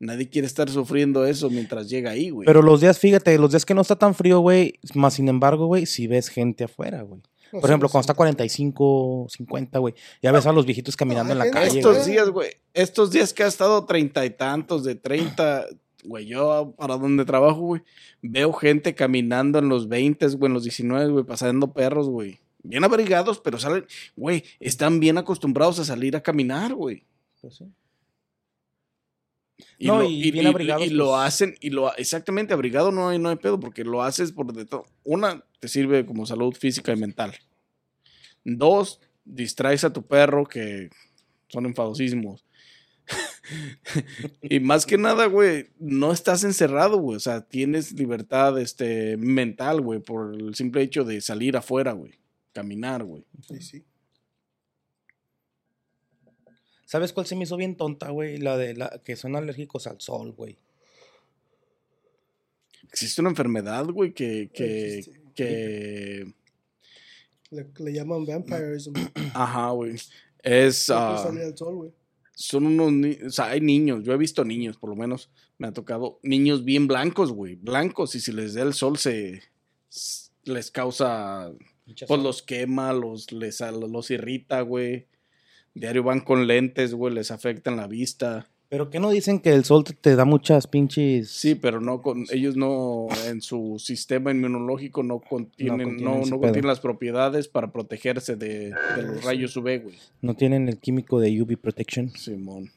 Nadie quiere estar sufriendo eso mientras llega ahí, güey. Pero los días, fíjate, los días que no está tan frío, güey, más sin embargo, güey, si ves gente afuera, güey. No, Por ejemplo, sí, cuando sí. está 45, 50, güey, ya ves a los viejitos caminando en la calle, estos güey. días, güey, estos días que ha estado treinta y tantos, de 30, güey, yo para donde trabajo, güey, veo gente caminando en los 20, güey, en los 19, güey, pasando perros, güey. Bien abrigados, pero salen, güey, están bien acostumbrados a salir a caminar, güey. Pues sí. Y No, lo, y bien abrigados, y lo pues. hacen, y lo exactamente abrigado no hay, no hay pedo, porque lo haces por de todo. Una, te sirve como salud física y mental. Dos, distraes a tu perro que son enfadosísimos. y más que nada, güey, no estás encerrado, güey. O sea, tienes libertad este, mental, güey, por el simple hecho de salir afuera, güey. Caminar, güey. Sí, sí. ¿Sabes cuál se me hizo bien tonta, güey? La de la que son alérgicos al sol, güey. existe una enfermedad, güey, que, que, Existe. que, Le, le llaman vampirism. ajá, güey, es, sol, güey. son unos, ni- o sea, hay niños, yo he visto niños, por lo menos me ha tocado, niños bien blancos, güey, blancos, y si les da el sol se, les causa, pues los quema, los, les, los irrita, güey. Diario van con lentes, güey, les afectan la vista. Pero que no dicen que el sol te, da muchas pinches. Sí, pero no con ellos no en su sistema inmunológico no contienen no, contienen no pedo. contienen las propiedades para protegerse de, de los rayos UV, güey. No tienen el químico de UV protection. Simón.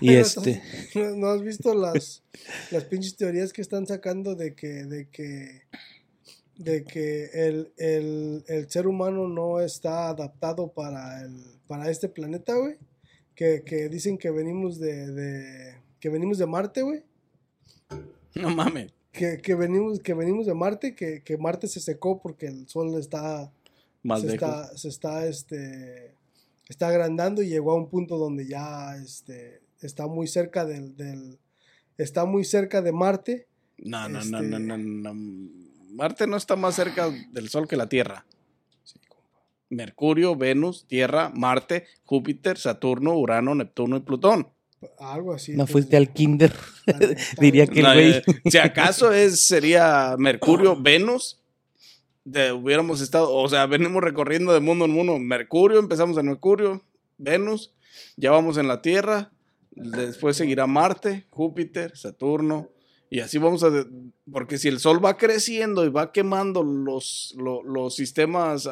Y Pero este. ¿No, no has visto las, las pinches teorías que están sacando de que, de que, de que el, el, el ser humano no está adaptado para, el, para este planeta, güey? Que, que dicen que venimos de, de que venimos de Marte, güey. No mames. Que, que venimos, que venimos de Marte, que, que Marte se secó porque el sol está, Más se lejos. está, se está, este, está agrandando y llegó a un punto donde ya este, está muy cerca del, del- está muy cerca de Marte. No, no, no, este- no, no, no. Marte no está más cerca del Sol que la Tierra. Mercurio, Venus, Tierra, Marte, Júpiter, Saturno, Urano, Neptuno y Plutón. Algo así. No pues, fuiste al kinder. diría que- el No, güey. eh, si acaso es, sería Mercurio, Venus, de, hubiéramos estado, o sea, venimos recorriendo de mundo en mundo. Mercurio, empezamos en Mercurio, Venus, ya vamos en la Tierra, después seguirá Marte, Júpiter, Saturno, y así vamos a... porque si el Sol va creciendo y va quemando los, lo- los sistemas,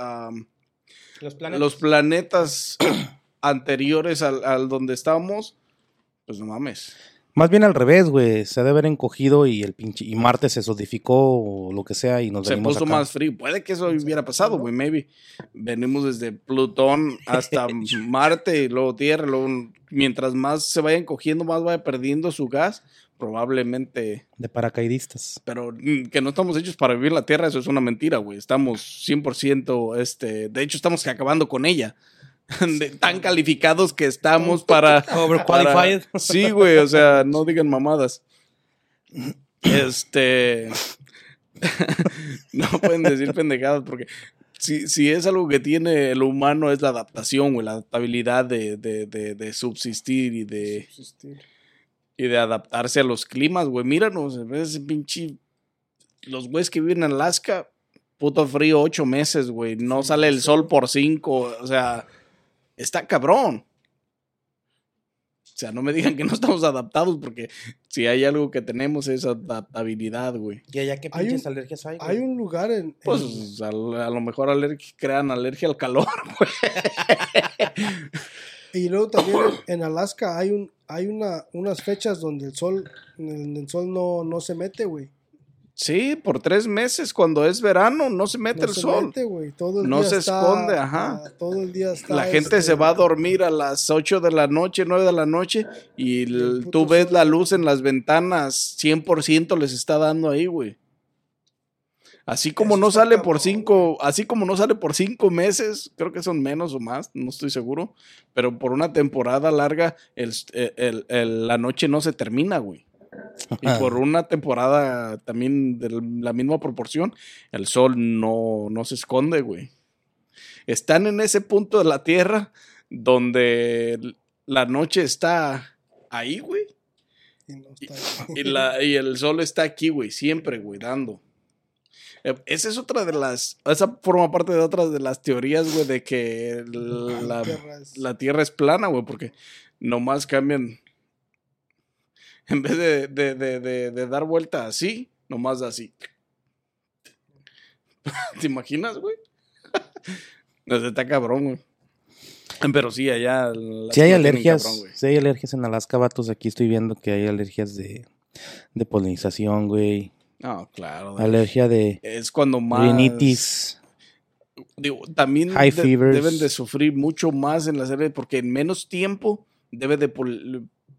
Los los planetas anteriores al, al donde estamos, pues no mames. Más bien al revés, güey. Se ha de haber encogido y el pinche. Y Marte se solidificó o lo que sea y nos se venimos puso acá. más frío. Puede que eso hubiera pasado, güey, maybe. Venimos desde Plutón hasta Marte y luego Tierra. Luego, mientras más se vayan cogiendo, más vaya perdiendo su gas. Probablemente, De paracaidistas. pero mm, que no estamos hechos para vivir la Tierra, eso es una mentira, güey. Estamos 100%, este, de hecho, estamos acabando con ella. De tan calificados que estamos para. Overqualified. para- sí, güey, o sea, no digan mamadas. Este. no pueden decir pendejadas porque si, si es algo que tiene el humano es la adaptación, güey, la adaptabilidad de, de, de, de subsistir y de, Existir. Y de adaptarse a los climas, güey. Míranos, ves pinche. Los güeyes que viven en Alaska, puto frío ocho meses, güey. No Sí, sale el sí. sol por cinco. O sea, está cabrón. O sea, no me digan que no estamos adaptados, porque si hay algo que tenemos es adaptabilidad, güey. ¿Y allá qué Hay pinches un- alergias hay? Hay un lugar en, en- Pues a, a lo mejor alergi- crean alergia al calor, güey. Y luego también en, Alaska hay un hay una unas fechas donde el sol donde el sol no, no se mete, güey. Sí, por tres meses, cuando es verano, no se mete No el se sol. mete, güey. Todo el No día se está- esconde, ajá. Todo el día está. La gente este, se va a dormir a las 8 de la noche, 9 de la noche, y el el- tú ves sol. la luz en las ventanas, 100% les está dando ahí, güey. Así como Eso no sale por cinco, así como no sale por cinco meses, creo que son menos o más, no estoy seguro, pero por una temporada larga, el, el- el- la noche no se termina, güey. Y por una temporada también de la misma proporción, el sol no, no se esconde, güey. Están en ese punto de la Tierra donde la noche está ahí, güey. y no está- Y, la, y el sol está aquí, güey, siempre, güey, dando. Eh, Esa es otra de las. Esa forma parte de otras de las teorías, güey, de que la, Tierra es- la Tierra es plana, güey, porque nomás cambian. En vez de, de, de, de, de dar vuelta así, nomás así. ¿Te imaginas, güey? No sé, está cabrón, güey. Pero sí, allá. Si hay alergias, cabrón, hay alergias en Alaska, vatos, aquí estoy viendo que hay alergias de, de polinización, güey. No, claro. Alergia de Es cuando más. rinitis. Digo, también High de- fevers. deben de sufrir mucho más en la serie porque en menos tiempo debe de,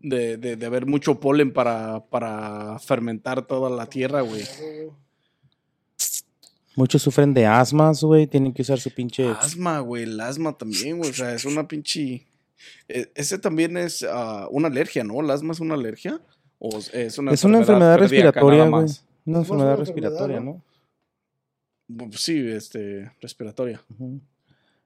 de, de- de haber mucho polen para, para fermentar toda la tierra, güey. Muchos sufren de asmas, güey. Tienen que usar su pinche. Asma, güey, el asma también, güey. O sea, es una pinche... e- Ese también es ah, una alergia, ¿no? ¿El asma es una alergia? ¿O es una Es una enfermedad respiratoria, güey. Una Es una respiratoria, ¿no? ¿no? Sí, este, respiratoria.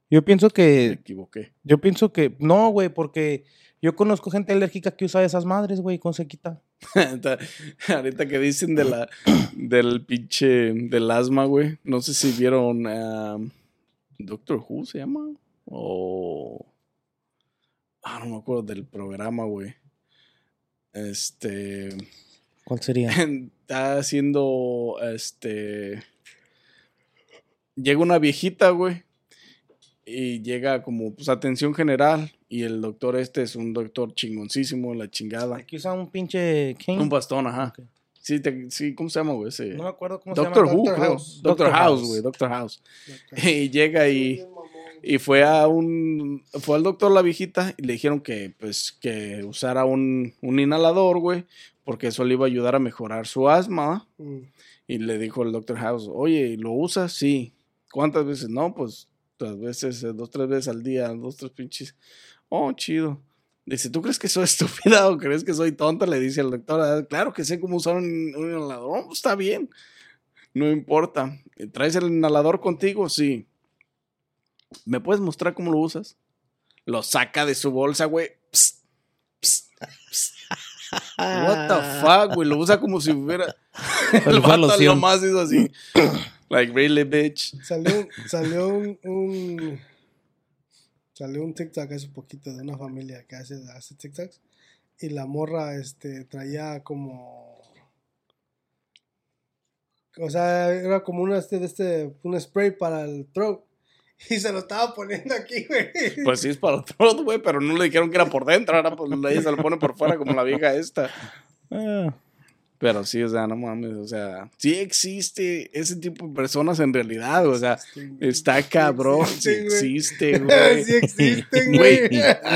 Yo pienso Me que, equivoqué. yo pienso que, no, güey, porque yo conozco gente alérgica que usa esas madres, güey, con se quita. Ahorita- que dicen de la, del pinche, del asma, güey. No sé si vieron Doctor Who se llama. O... Ah, no me acuerdo del programa, güey. Este... ¿Cuál sería? Está haciendo, este... Llega una viejita, güey. Y llega como, pues, atención general. Y el doctor este es un doctor chingoncísimo, la chingada. Aquí usa un pinche King. Un bastón, ajá. Sí, te- sí, ¿cómo se llama, güey? Ese? No me acuerdo cómo Doctor se llama. Who, Doctor creo. House. Doctor Doctor House, güey, Doctor House. Y llega y, y fue a un. Fue al doctor la viejita y le dijeron que, pues, que usara un, un inhalador, güey, porque eso le iba a ayudar a mejorar su asma. Mm. Y le dijo el Doctor House, oye, ¿lo usas? Sí. ¿Cuántas veces? No, pues, tres veces, eh, dos, tres veces al día, dos, tres pinches. Oh, chido. Dice, ¿tú crees que soy estúpida o crees que soy tonta? Le dice el doctor, "Ah, claro que sé cómo usar un, un inhalador. "Oh, pues, está bien. No importa. ¿Traes el inhalador contigo? Sí. ¿Me puedes mostrar cómo lo usas? Lo saca de su bolsa, güey. Psst, psst, psst. What the fuck, güey. Lo usa como si hubiera. Pero El vato loción. nomás hizo así. Like, really, bitch. Salió, salió un, un- salió un TikTok hace poquito de una familia que hace, hace TikToks y la morra este traía como o sea, era como una este de este un spray para el throat y se lo estaba poniendo aquí, güey. Pues sí, es para el throat, güey, pero no le dijeron que era por dentro. Ahora, pues ella se lo pone por fuera como la vieja esta. Ah, Pero sí, o sea, no mames, o sea, sí existe ese tipo de personas en realidad, o sea, está cabrón, sí existe, güey. sí existen, Güey,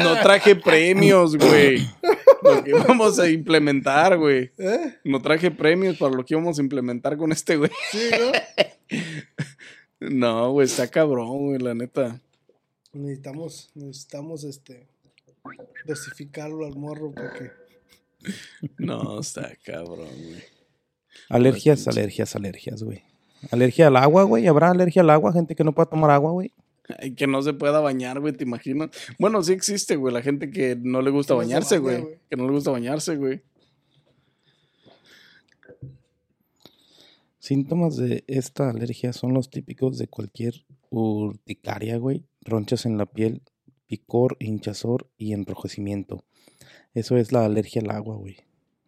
no traje premios, güey. Lo que íbamos a implementar, güey. ¿Eh? No traje premios para lo que íbamos a implementar con este, güey. Sí, ¿no? No, güey, está cabrón, güey, la neta. Necesitamos, necesitamos este dosificarlo al morro porque No, está cabrón, güey. alergias, alergias, alergias, güey. Alergia al agua, güey. ¿Habrá alergia al agua? Gente que no pueda tomar agua, güey. Ay, que no se pueda bañar, güey, ¿te imaginas? Bueno, sí existe, güey, la gente que no le gusta no bañarse, baña, güey. güey. Que no le gusta bañarse, güey. Síntomas de esta alergia son los típicos de cualquier urticaria, güey. Ronchas en la piel, picor, hinchazor y enrojecimiento. Eso es la alergia al agua, güey.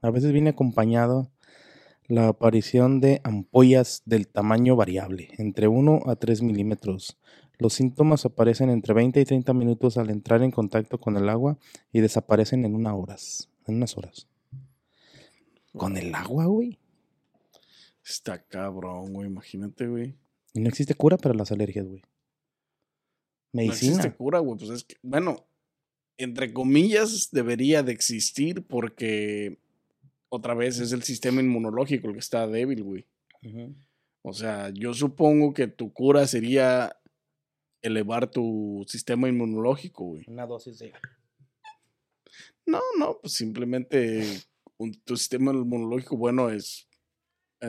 A veces viene acompañado la aparición de ampollas del tamaño variable, entre 1 a 3 milímetros. Los síntomas aparecen entre 20 y 30 minutos al entrar en contacto con el agua y desaparecen en, una en unas horas. ¿Con el agua, güey? Está cabrón, güey, imagínate, güey. Y no existe cura para las alergias, güey. No Medicina. existe cura, güey, pues es que, bueno, entre comillas debería de existir porque otra vez es el sistema inmunológico el que está débil, güey. O sea, yo supongo que tu cura sería elevar tu sistema inmunológico, güey. Una dosis de... No, no, pues simplemente un- tu sistema inmunológico bueno es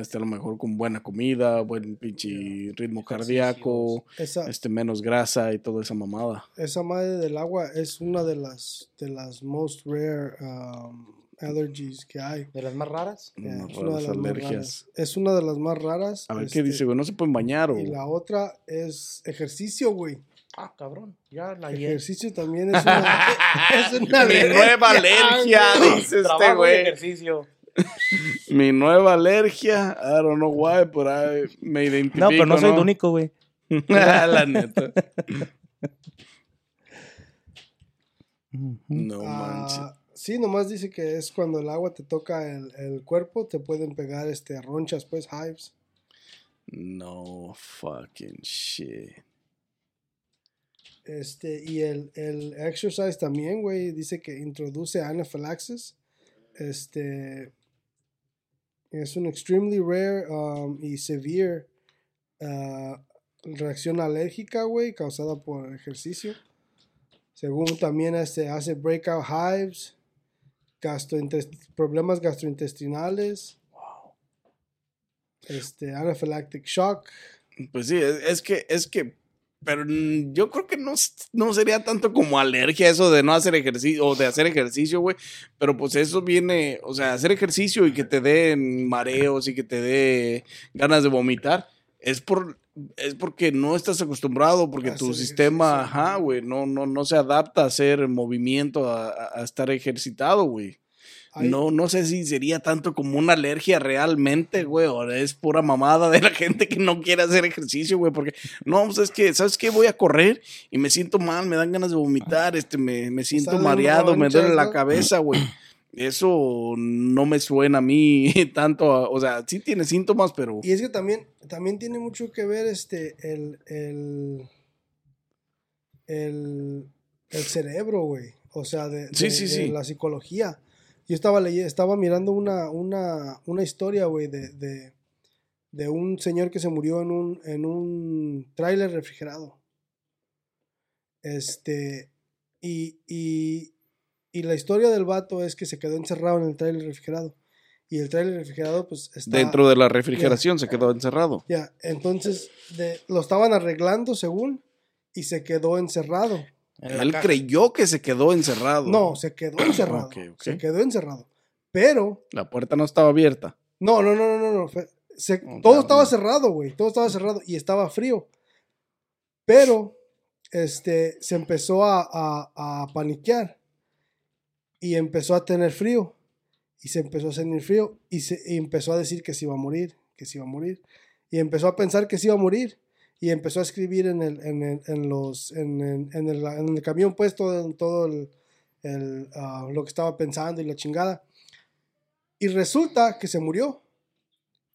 este, a lo mejor con buena comida, buen pinche ritmo cardíaco, esa, este, menos grasa y toda esa mamada. esa madre del agua es una de las de las most rare um, allergies que hay. ¿De las más raras? Yeah, Unas es una de las más raras. Es una de las más raras. A ver este, qué dice, güey, no se pueden bañar o... Y la otra es ejercicio, güey. Ah, cabrón. Ya la Ejercicio también es una, es una Mi alergia, nueva alergia, güey. dice este güey. ejercicio. Mi nueva alergia. I don't know why, but I me identifico. No, pero no soy el único, güey. la neta. No Ah, manches. sí, nomás dice que es cuando el agua te toca el, el cuerpo, te pueden pegar este ronchas, pues, hives. No fucking shit. Este, y el, el exercise también, güey, dice que introduce anaphylaxis. Este, es un extremely rare um, y severe ah, reacción alérgica, güey, causada por ejercicio. Según también este, hace breakout hives, gastrointest- problemas gastrointestinales. este, anaphylactic shock. Pues sí, es, es que, es que, pero yo creo que no, no sería tanto como alergia eso de no hacer ejercicio o de hacer ejercicio, güey. Pero pues eso viene, o sea, hacer ejercicio y que te den mareos y que te dé ganas de vomitar, es por es porque no estás acostumbrado, porque tu sistema, ajá, güey, no, no, no se adapta a hacer movimiento, a estar ejercitado, güey. No, no sé si sería tanto como una alergia realmente, güey, o es pura mamada de la gente que no quiere hacer ejercicio, güey, porque no, pues es que, ¿sabes qué? Voy a correr y me siento mal, me dan ganas de vomitar, este, me, me siento Salen mareado, me duele la cabeza, güey. Eso no me suena a mí tanto, a- o sea, sí tiene síntomas, pero Y es que también, también tiene mucho que ver este el, el, el, el cerebro, güey. O sea, de, Sí, de- sí, de sí. la psicología. Yo estaba leyendo, estaba mirando una, una, una historia, güey, de, de, de un señor que se murió en un, en un tráiler refrigerado. Este, y, y, y la historia del vato es que se quedó encerrado en el tráiler refrigerado. Y el tráiler refrigerado, pues, está... dentro de la refrigeración se quedó encerrado. Ya, entonces de, lo estaban arreglando según y se quedó encerrado. Él caja. creyó que se quedó encerrado. No, se quedó encerrado. Ok, ok. Se quedó encerrado. Pero, La puerta no estaba abierta. no, no, no, no, no. no, se- Oh, todo estaba cerrado, güey. Todo estaba cerrado y estaba frío. Pero, este, se empezó a, a, a paniquear y empezó a tener frío. Y se empezó a sentir frío y, se, y empezó a decir que se iba a morir, que se iba a morir. Y empezó a pensar que se iba a morir. Y empezó a escribir en el, en el, en los, en, en- en el, en el camión puesto en todo el, el, ah, lo que estaba pensando y la chingada. Y resulta que se murió.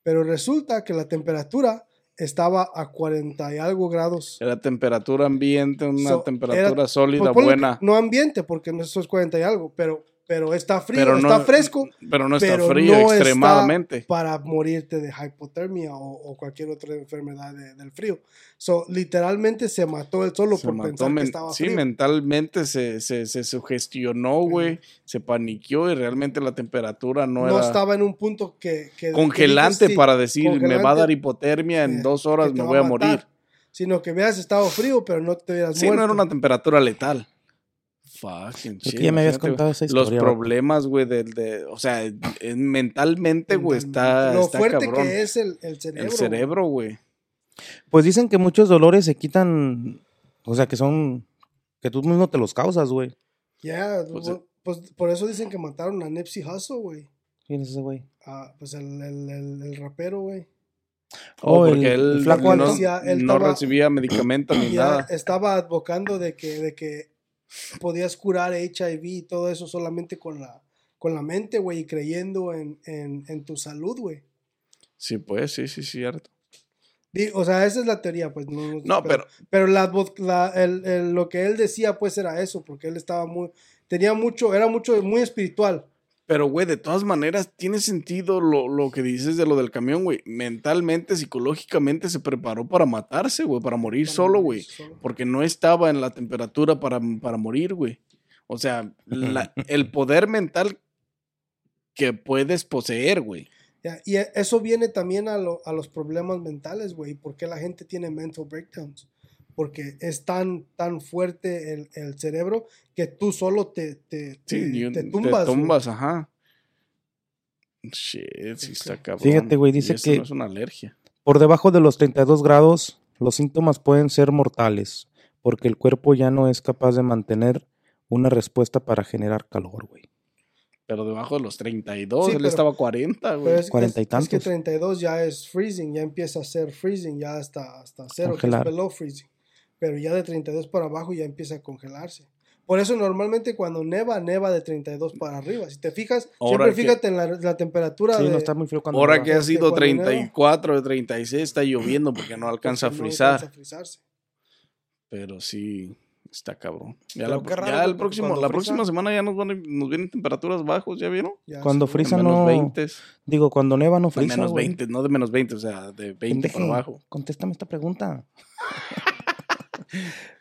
Pero resulta que la temperatura estaba a 40 y algo grados. Era temperatura ambiente, una So, temperatura era- sólida, Pues buena. No ambiente, porque no es 40 y algo, pero, pero está frío, pero está no, fresco Pero no está pero frío no está extremadamente. para morirte de hipotermia o, o cualquier otra enfermedad de- del frío. So, literalmente se mató él solo Se por mató pensar que estaba sí, frío. mentalmente se, se, se sugestionó, güey. Se paniqueó y realmente la temperatura no, no era estaba en un punto que... que- congelante que sí, para decir, me va a dar hipotermia, en eh, dos horas me voy a matar, morir. Sino que hubieras estado frío, pero no te hubieras Sí, muerto. no era una temperatura letal. Fucking Creo shit. que ya me habías contado esa Los historia, vato. problemas, güey, del de, o sea, mentalmente, güey, está. Lo está fuerte cabrón. que es el, el cerebro. El cerebro, güey. Pues dicen que muchos dolores se quitan, o sea, que son, que tú mismo te los causas, güey. Ya, Pues, pues, pues, por eso dicen que mataron a Nipsey Hussle, güey. ¿Quién es ese güey? Ah, pues el, el, el, el rapero, güey. Oh, Oh, el- porque el él flaco no, alto. Decía, él no estaba- recibía medicamentos ni Ya nada. estaba advocando de que, de que podías curar HIV y todo eso solamente con la, con la mente, güey, y creyendo en, en, en tu salud, güey. Sí, pues, sí, sí, cierto. O sea, esa es la teoría, pues. No, No, pero, Pero la, advo- la- el- el- lo que él decía, pues, era eso, porque él estaba muy... Tenía mucho, era mucho, muy espiritual. Pero, güey, de todas maneras, tiene sentido lo, lo que dices de lo del camión, güey. Mentalmente, psicológicamente se preparó para matarse, güey, para morir para solo, güey. Porque no estaba en la temperatura para, para morir, güey. O sea, la- el poder mental que puedes poseer, güey. Ya, y eso viene también a, lo- a los problemas mentales, güey. ¿Por qué la gente tiene mental breakdowns? Porque es tan, tan fuerte el, el cerebro que tú solo te, te, Sí, te- te un- tumbas. güey. tumbas, ajá. Shit, sí está cabrón. Fíjate, güey, dice eso que- no es una alergia. Por debajo de los 32 grados, los síntomas pueden ser mortales, porque el cuerpo ya no es capaz de mantener una respuesta para generar calor, güey. Pero debajo de los 32, Sí, él pero- estaba a 40, güey. Es, Cuarenta y es- es que tantos. 32 ya es freezing, ya empieza a ser freezing, ya hasta, hasta cero, que es Congelar. below freezing. Pero ya de 32 para abajo ya empieza a congelarse. Por eso normalmente cuando neva, neva de 32 para arriba. Si te fijas, Ahora siempre que- fíjate en la, la temperatura Sí, de... no está muy frío cuando Ahora neva. que ha Este, sido cuando neva. 34 de 36 está lloviendo porque no alcanza a porque no frizar. alcanza a frizarse. Pero sí, está cabrón. Ya, la, ya el próximo, la frisa- próxima semana ya nos, van, a- nos vienen temperaturas bajos, ¿ya vieron? Ya Cuando se- frisa De menos no- 20. Digo, cuando neva no De frisa, menos güey. 20, no de menos 20, o sea, de 20 Pendeje, para abajo. Contéstame esta pregunta.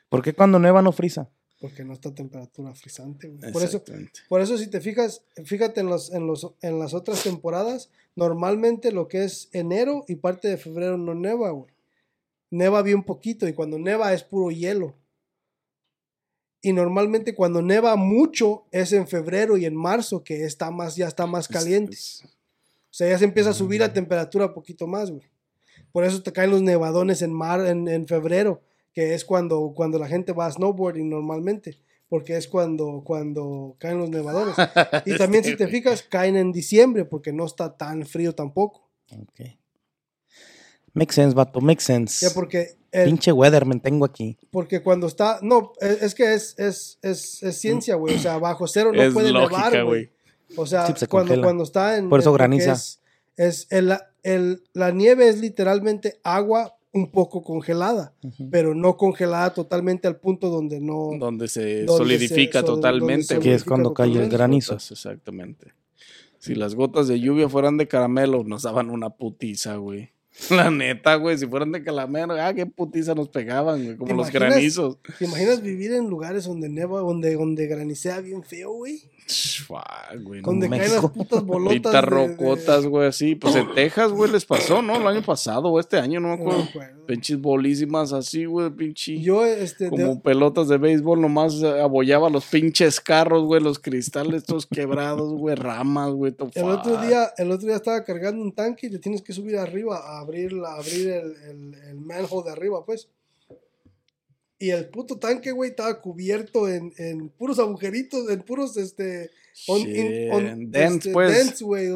¿Por qué cuando neva no frisa? Porque no está a temperatura frisante, güey. Por eso, por eso si te fijas, fíjate en, los, en, los, en las otras temporadas, normalmente lo que es enero y parte de febrero no neva, güey. Neva bien poquito y cuando neva es puro hielo. Y normalmente cuando neva mucho es en febrero y en marzo que está más, ya está más caliente. Es- es- O sea, ya se empieza a subir la temperatura un poquito más, güey. Por eso te caen los nevadones en mar, en, en febrero, que es cuando, cuando la gente va a snowboarding normalmente, porque es cuando, cuando caen los nevadones. Y también si te fijas, caen en diciembre, porque no está tan frío tampoco. Ok. Make sense, vato, make sense. Ya porque, el- Pinche weather, me tengo aquí. porque cuando está, no, es, es que es, es, es, ciencia, güey. O sea, bajo cero no puede lógica, nevar, güey. O sea, Sí, pues, se cuando, cuando está en... Por eso graniza. Es, es el, el- la nieve es literalmente agua un poco congelada, pero no congelada totalmente al punto donde no... Donde se Donde solidifica se- totalmente. se. Que es cuando cae el granizo. Gotas, exactamente. Si las gotas de lluvia fueran de caramelo, nos daban una putiza, güey. La neta, güey, si fueran de caramelo, ah, qué putiza nos pegaban, güey, como ¿Te los granizos. ¿Te imaginas vivir en lugares donde neva, donde, donde granicea bien feo, güey? Fuck, güey, Donde caen las putas bolotas. De- güey, así. Pues en Texas, güey, les pasó, ¿no? El año pasado o este año, no me acuerdo. Pinches bolísimas así, güey, pinche. Yo, este, de- como pelotas de béisbol, nomás eh, abollaba los pinches carros, güey, los cristales todos quebrados, güey, ramas, güey, todo el otro día, el otro día estaba cargando un tanque y te tienes que subir arriba a abrir, la, abrir el, el, el manhole de arriba, pues. Y el puto tanque, güey, estaba cubierto en, en puros agujeritos, en puros, este... on- in- on- dents, este, pues. dents, güey,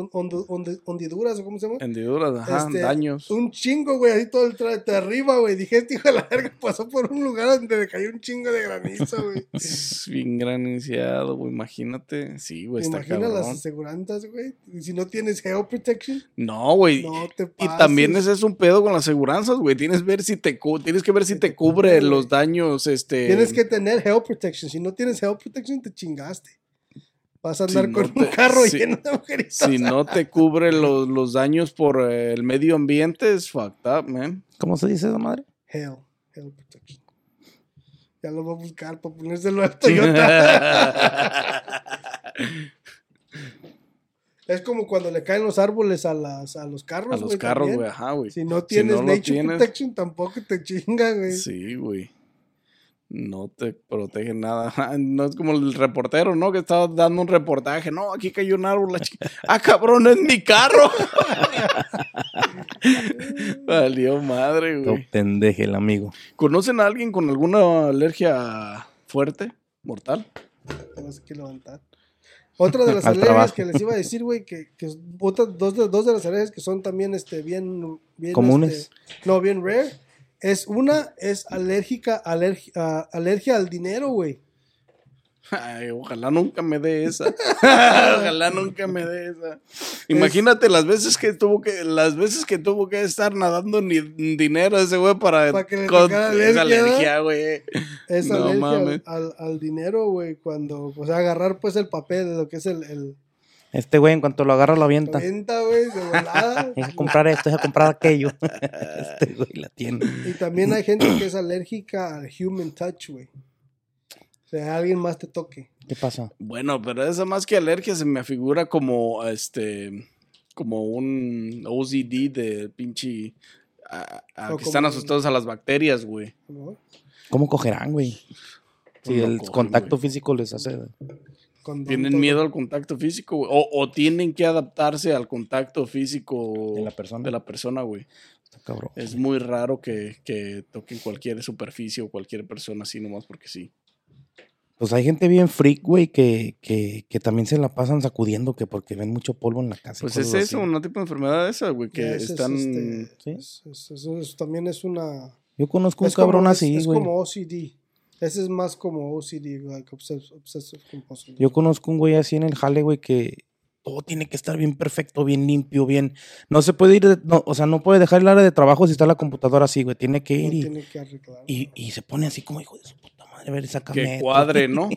hondiduras, o cómo se llama. Hendiduras, ajá, Este, daños. Un chingo, güey, ahí todo el tra- de arriba, güey. Dije, este hijo de la verga pasó por un lugar donde le cayó un chingo de granizo, güey. Es bien graniciado, güey, imagínate. Sí, güey, ¿Te está imaginas las aseguranzas, güey? Y Si no tienes geo protection, No, güey. no te Y también ese es un pedo con las aseguranzas, güey. Tienes ver si te tienes que ver si te te cubre cubre, los daños, este. Tienes que tener geo protection. Si no tienes geo protection, te chingaste. Vas a Si andar no con un carro si- lleno de agujeritos. Si no te cubre los, los daños por eh, el medio ambiente, es fucked up, man. ¿Cómo se dice esa madre? Hell, hell protection. Ya lo voy a buscar para ponérselo al Toyota. es como cuando le caen los árboles a, las, a los carros. A los carros, güey, ajá, güey. Si no tienes no lo nature tienes- protection, tampoco te chinga, güey. Sí, güey. No te protege nada. No es como el reportero, ¿no? Que estaba dando un reportaje. No, aquí cayó un árbol. La chi- ah, cabrón, es mi carro. Valió madre, güey. pendeje el amigo. ¿Conocen a alguien con alguna alergia fuerte, mortal? Tengo que levantar. Otra de las Al alergias trabajo. que les iba a decir, güey, que, que dos de, dos de las alergias que son también este, bien, bien Comunes. este, no, bien rare. Es una, es alérgica, alergi- alergia al dinero, güey. Ay, ojalá nunca me dé esa. ojalá nunca me dé esa. Imagínate las veces que tuvo que las veces que tuvo que estar nadando ni dinero ese güey para Pa' que le con tocara esa alergia, alergia, güey. Es No alergia al, al- al dinero, güey, cuando, o sea, agarrar pues el papel de lo que es el, el Este güey, en cuanto lo agarra, lo la avienta. venta, güey, de volada. Deja comprar esto, deja comprar aquello. este güey la tiene. Y también hay gente que es alérgica al human touch, güey. O sea, alguien más te toque. ¿Qué pasa? Bueno, pero esa más que alergia se me figura como este como un OCD de pinche a- a que están asustados a las bacterias, güey. ¿Cómo cogerán, güey? Si No el cogen, contacto físico les hace. Condón Tienen todo. miedo al contacto físico, güey. O, o tienen que adaptarse al contacto físico De la persona. de la persona, güey. Está cabrón. Es muy raro que, que toquen cualquier superficie o cualquier persona así nomás porque sí. Pues hay gente bien freak, güey, que, que, que también se la pasan sacudiendo que porque ven mucho polvo en la casa. Pues es eso, así. una tipo de enfermedad esa, güey, que es, están... este, ¿Sí? es- es- eso, eso también es una. Yo conozco un es cabrón es- así, Es güey. como OCD. Ese es más como OCD, like obsess- obsessive compulsive. Yo conozco un güey así en el jale, güey, que todo tiene que estar bien perfecto, bien limpio, bien. No se puede ir, de- no, o sea, no puede dejar el área de trabajo si está la computadora así, güey. Tiene que No ir y, tiene que arreglar. y, y se pone así como hijo de su puta madre, a ver, sácame. Que esto". cuadre, ¿no?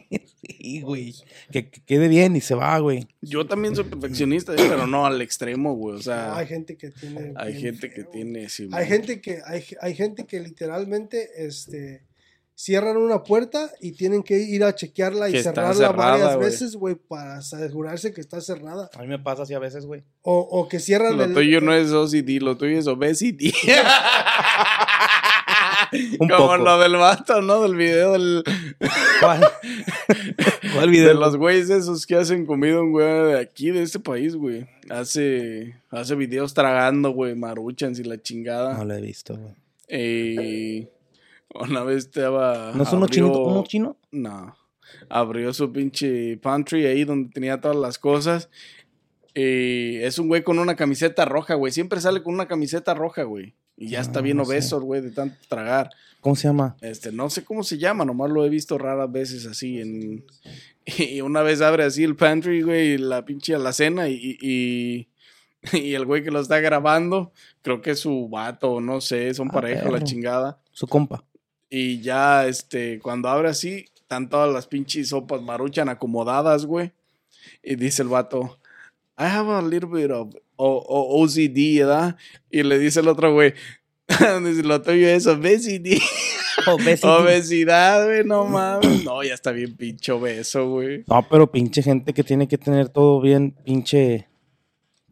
sí, güey. Que, que quede bien y se va, güey. Yo también soy perfeccionista, pero no al extremo, güey. O sea, hay gente que tiene. hay gente que tiene... sí, Hay man. gente que, hay, hay gente que literalmente, este, cierran una puerta y tienen que ir a chequearla y Que cerrarla cerrada, varias veces, güey, para asegurarse que está cerrada. A mí me pasa así a veces, güey. O, o que cierran Lo el- tuyo no es OCD, lo tuyo es obesity. Un Como poco. lo del vato, ¿no? Del video del, ¿Cuál? ¿Cuál video? de los güeyes esos que hacen comida, un güey de aquí, de este país, güey. Hace, hace videos tragando, güey, maruchans y la chingada. No lo he visto, güey. Eh, una vez estaba... ¿No es uno abrió- chino? ¿Uno chino? No. Abrió su pinche pantry ahí donde tenía todas las cosas. Y es un güey con una camiseta roja, güey. Siempre sale con una camiseta roja, güey. Y ya está Ah, bien no obeso, güey, de tanto tragar. ¿Cómo se llama? Este, no sé cómo se llama, nomás lo he visto raras veces así en... Y una vez abre así el pantry, güey, y la pinche alacena y, y, y el güey que lo está grabando, creo que es su vato, no sé, son Ah, pareja la chingada. Su compa. Y ya, este, cuando abre así, están todas las pinches sopas maruchan acomodadas, güey. Y dice el vato, I have a little bit of o- o- OCD, ¿verdad? Y le dice el otro güey, dice, lo tuyo es obesity. Obesidad, güey, no mames. No, ya está bien pinche obeso, güey. No, pero pinche gente que tiene que tener todo bien, pinche.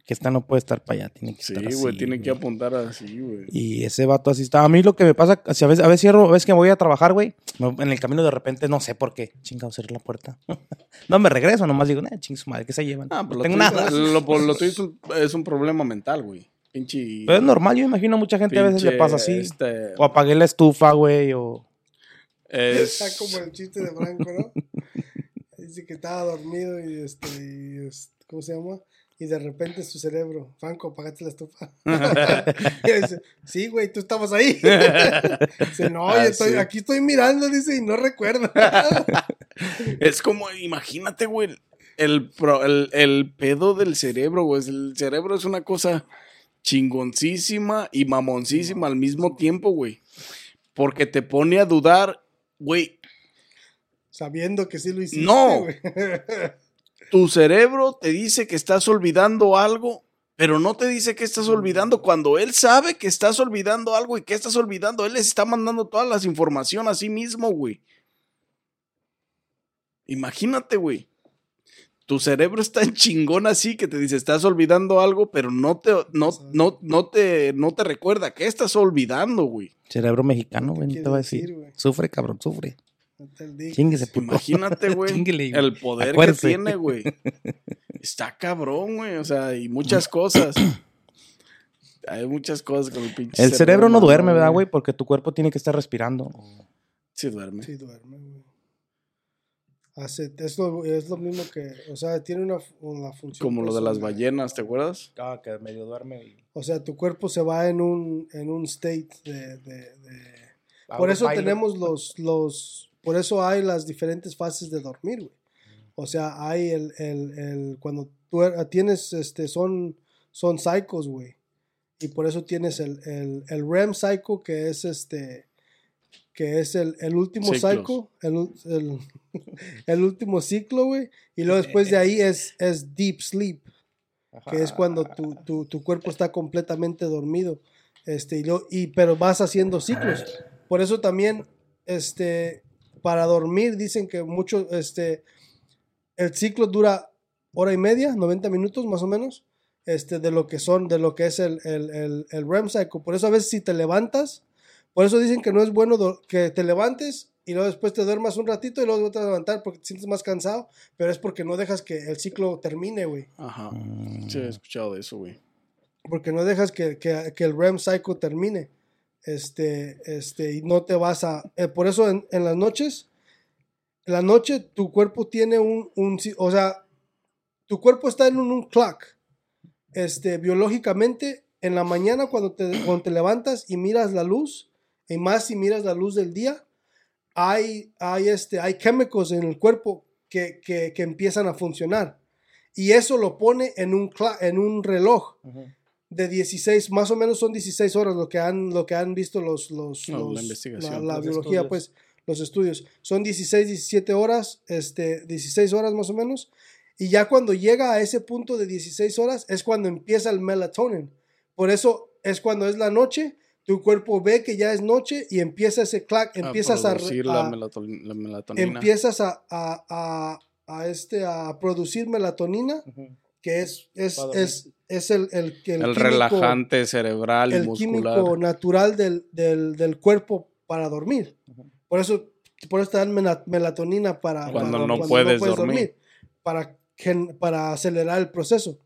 Que esta no puede estar para allá, tiene que Sí, estar así. güey, tiene que apuntar así, güey. Y ese vato así está. A mí lo que me pasa, si a veces, a veces cierro, a veces que voy a trabajar, güey, en el camino de repente no sé por qué. Chingado, cerré la puerta. no me regreso, nomás digo, eh, ching su madre, ¿qué se llevan? Ah, no pero lo, tengo tuyo, nada. lo, por- lo tuyo es un, es un problema mental, güey. Pinche. Pero es normal, yo imagino a mucha gente a veces le pinche, pasa así. este, O apagué la estufa, güey, o. es- Está como el chiste de Franco, ¿no? Dice que estaba dormido y este, y es- ¿cómo se llama? Y de repente su cerebro, Franco, apagaste la estufa. Y dice, sí, güey, tú estabas ahí. Dice, no, yo Ah, estoy, sí. aquí estoy mirando, dice, y no recuerdo. Es como, imagínate, güey, el, el pedo del cerebro, güey. El cerebro es una cosa chingoncísima y mamoncísima al mismo tiempo, güey. Porque te pone a dudar, güey, Sabiendo que sí lo hiciste, No. güey. Tu cerebro te dice que estás olvidando algo, pero no te dice que estás olvidando cuando él sabe que estás olvidando algo y que estás olvidando. Él les está mandando todas las informaciones a sí mismo, güey. Imagínate, güey. Tu cerebro está en chingón así que te dice, estás olvidando algo, pero no te, no, no, no te, no te recuerda que estás olvidando, güey. Cerebro mexicano, güey, no te va a decir, decir. güey? Sufre, cabrón, sufre. Chinguese, puto. Imagínate, güey. El poder Acuérdese. que tiene, güey. Está cabrón, güey. O sea, y muchas cosas. Hay muchas cosas con el pinche El cerebro no duerme, ¿verdad, güey? Porque tu cuerpo tiene que estar respirando. Sí duerme. Sí, duerme, güey. Hace, es, lo, es lo mismo que, o sea, tiene una, una función. Como lo de las ballenas, ¿te acuerdas? Ah, que medio duerme. O sea, tu cuerpo se va en un, en un state de... de- de- Ah, Por eso tenemos los, los... Por eso hay las diferentes fases de dormir, güey. O sea, hay el... el, el cuando tú er- tienes, este, son, son cycles, güey. Y por eso tienes el, el, el REM cycle, que es este... Que es el, el último Ciclos. cycle, el, ul- el, el último ciclo, güey. Y luego después de ahí es, es deep sleep que es cuando tu, tu, tu cuerpo está completamente dormido. Este, y, lo- y- pero vas haciendo ciclos. Por eso también, este, para dormir, dicen que mucho, este, el ciclo dura hora y media, 90 minutos más o menos, este, de lo que son, de lo que es el, el, el, el REM cycle. Por eso a veces si te levantas, por eso dicen que no es bueno que te levantes y luego después te duermas un ratito y luego te vas a levantar porque te sientes más cansado, pero es porque no dejas que el ciclo termine, güey Ajá. Mm. Sí, he escuchado de eso, güey. porque no dejas que, que- que el REM cycle termine. Este, este, y no te vas a. eh, por eso en, las noches, la noche tu cuerpo tiene un, un. O sea, tu cuerpo está en un, un clock. Este, biológicamente, en la mañana cuando te, cuando te levantas y miras la luz, y más si miras la luz del día, hay, hay, este, hay químicos en el cuerpo que, que, que empiezan a funcionar. Y eso lo pone en un, en un reloj de 16, más o menos son 16 horas lo que han, lo que han visto los, los, No, la los- investigación. la, Los biología, estudios. pues, los estudios. Son 16, 17 horas, este, 16 horas más o menos. Y ya cuando llega a ese punto de 16 horas es cuando empieza el melatonin. Por eso es cuando es la noche, tu cuerpo ve que ya es noche y empieza ese clack, empiezas a, producir a- la, melato- la melatonina. empiezas a, a, a, a este, a producir melatonina, que es, es, es, es el, el, el el químico- relajante cerebral y el muscular. químico natural del, del, del cuerpo para dormir. Por eso, por eso te dan mela- melatonina para Cuando para- no puedes dormir. para, para acelerar el proceso.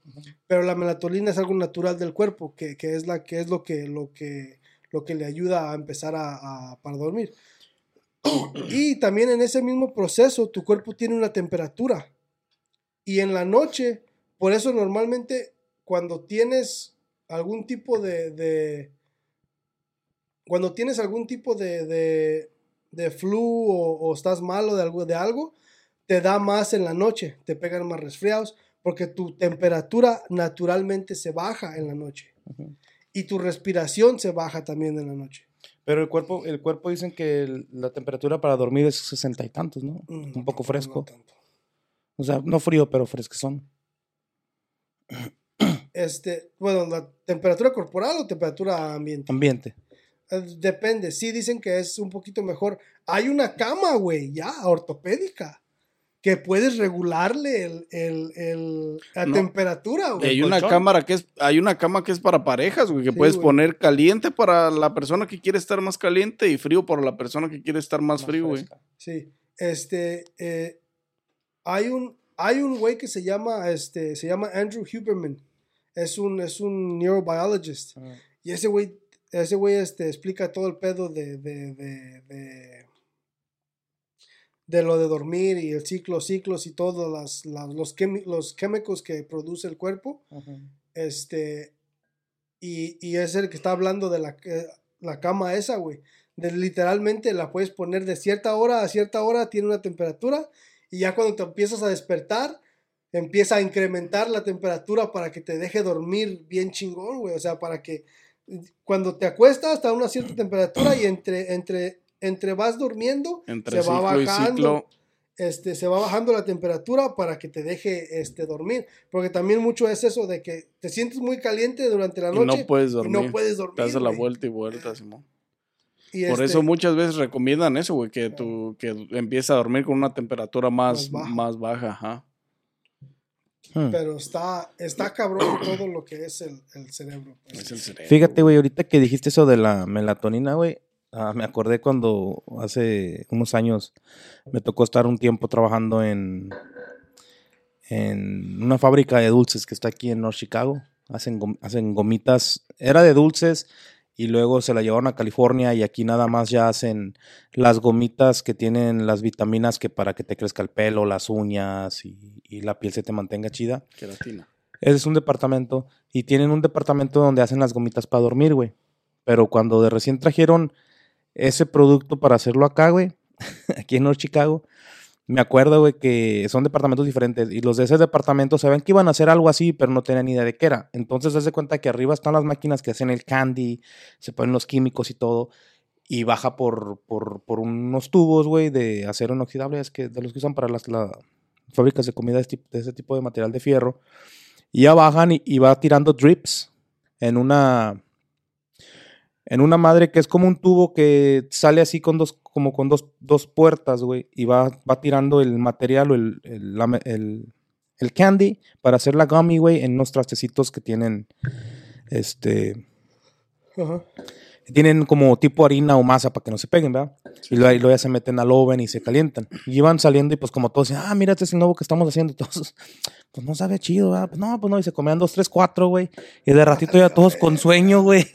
Pero la melatonina es algo natural del cuerpo, que, que es, la, que es lo, que, lo, que, lo que le ayuda a empezar a, a- para dormir. y también en ese mismo proceso, tu cuerpo tiene una temperatura. Y en la noche, por eso normalmente cuando tienes algún tipo de, de- cuando tienes algún tipo de, de, de flu o, o estás malo de algo, de algo, te da más en la noche, te pegan más resfriados, porque tu temperatura naturalmente se baja en la noche. Y tu respiración se baja también en la noche. Pero el cuerpo, el cuerpo dicen que el- la temperatura para dormir es sesenta y tantos, ¿no? Mm, Un poco no fresco. tanto. O sea, no frío, pero fresquezón. Este, bueno, la temperatura corporal o temperatura ambiente. Ambiente. Eh, Depende, sí dicen que es un poquito mejor. Hay una cama, güey, ya, ortopédica, que puedes regularle el, el- el- la No. temperatura, Y güey. hay una cámara que es, hay una cama que es para parejas, güey, que Sí, puedes güey. poner caliente para la persona que quiere estar más caliente y frío para la persona que quiere estar más, frío, güey. Sí, este, eh, hay un, hay un güey que se llama, este, se llama Andrew Huberman. Es un, es un neurobiologist. Ajá. Y ese güey, ese güey este, explica todo el pedo de, de, de, de, de lo de dormir y el ciclo, ciclos y todos las, las- los, quimi- los químicos que produce el cuerpo. Este, y, y es el que está hablando de la, que- la cama esa, güey. De, literalmente la puedes poner de cierta hora a cierta hora, tiene una temperatura, y ya cuando te empiezas a despertar, empieza a incrementar la temperatura para que te deje dormir bien chingón, güey. O sea, para que cuando te acuestas está a una cierta temperatura y entre, entre, entre vas durmiendo, Entre se va y bajando este, se va bajando la temperatura para que te deje este, dormir. Porque también mucho es eso de que te sientes muy caliente durante la Y noche no puedes y dormir. no puedes dormir. Te hace la vuelta y vuelta, Simón. Y Por este, eso muchas veces recomiendan eso, güey, que tú que empieza a dormir con una temperatura más, Más baja. más baja. ajá. Hmm. Pero está, está cabrón todo lo que es el, el cerebro. pues. Es el cerebro. Fíjate, güey, ahorita que dijiste eso de la melatonina, güey, ah, me acordé cuando hace unos años me tocó estar un tiempo trabajando en, en una fábrica de dulces que está aquí en North Chicago. Hacen, gom- hacen gomitas, era de dulces y luego se la llevaron a California y aquí nada más ya hacen las gomitas que tienen las vitaminas que para que te crezca el pelo, las uñas y, y la piel se te mantenga chida. Queratina. Ese es un departamento. Y tienen un departamento donde hacen las gomitas para dormir, güey. Pero cuando de recién trajeron ese producto para hacerlo acá, güey, aquí en North Chicago, me acuerdo, güey, que son departamentos diferentes. Y los de ese departamento sabían que iban a hacer algo así, pero no tenían ni idea de qué era. Entonces, se cuenta que arriba están las máquinas que hacen el candy, se ponen los químicos y todo. Y baja por, por, por unos tubos, güey, de acero inoxidable, es que de los que usan para las, las fábricas de comida de, este- ese tipo de material de fierro. Y ya bajan y, va tirando drips en una en una madre que es como un tubo que sale así con dos como con dos, dos puertas, güey, y va, va tirando el material o el, el, el- candy para hacer la gummy, güey, en unos trastecitos que tienen este. Tienen como tipo harina o masa para que no se peguen, ¿verdad? Y luego, y luego ya se meten al oven y se calientan. Y iban saliendo y pues como todos decían, ah, mira, este es el nuevo que estamos haciendo. Y todos, pues no sabe chido, ¿verdad? Pues no, pues no, y se comían dos, tres, cuatro, güey. Y de ratito ya todos con sueño, güey.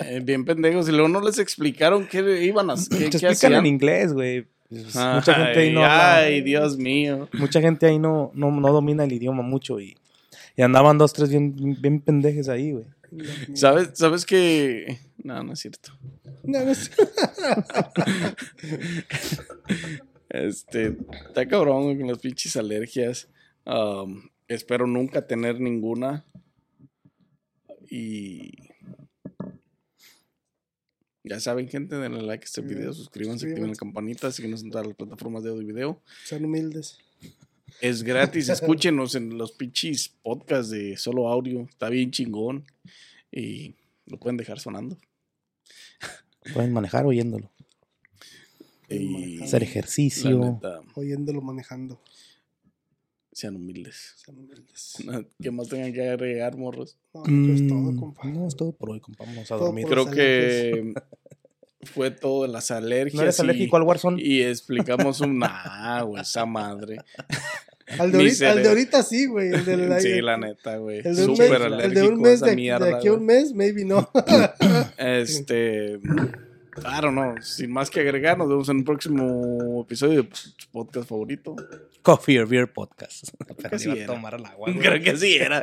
Eh, bien pendejos. Y luego no les explicaron qué iban a hacer. Qué, explican en hacían. inglés, güey. Pues, mucha gente ahí Ay, no habla- ay, Dios mío. mucha gente ahí no, no, no domina el idioma mucho y, y andaban dos, tres bien, bien pendejes ahí, güey. ¿Sabes, ¿Sabes que No, no es cierto. No, no sé. Este, está cabrón con las pinches alergias. Espero nunca tener ninguna. Y. Ya saben, gente, denle like a este video, suscríbanse, activen la campanita, síguenos en todas las plataformas de audio y video. Sean humildes. Es gratis, escúchenos en los pinches podcasts de solo audio, está bien chingón. Y Lo pueden dejar sonando. Pueden manejar oyéndolo. Y Hacer ejercicio. neta, Oyéndolo manejando. sean humildes. Sean humildes. ¿Qué más tengan que agregar, morros? No, pues todo, Mm, compa. No, es todo por hoy, compa. Vamos a Todo dormir. Creo que fue todo de las alergias. ¿No eres y- alérgico al Warzone? Y explicamos un. Nah, güey, esa madre. Al de, ahorita, al de cerebro. ahorita sí, güey. El, Sí, el- la neta, güey. el de un mes, Súper el alérgico de un a mes esa de, de mierda. aquí a un mes, maybe no. Este. Claro, no. Sin más que agregar, nos vemos en un próximo episodio de su podcast favorito. Coffee or Beer Podcast. Pero que sí iba a era. tomar el agua. güey. Creo que sí era.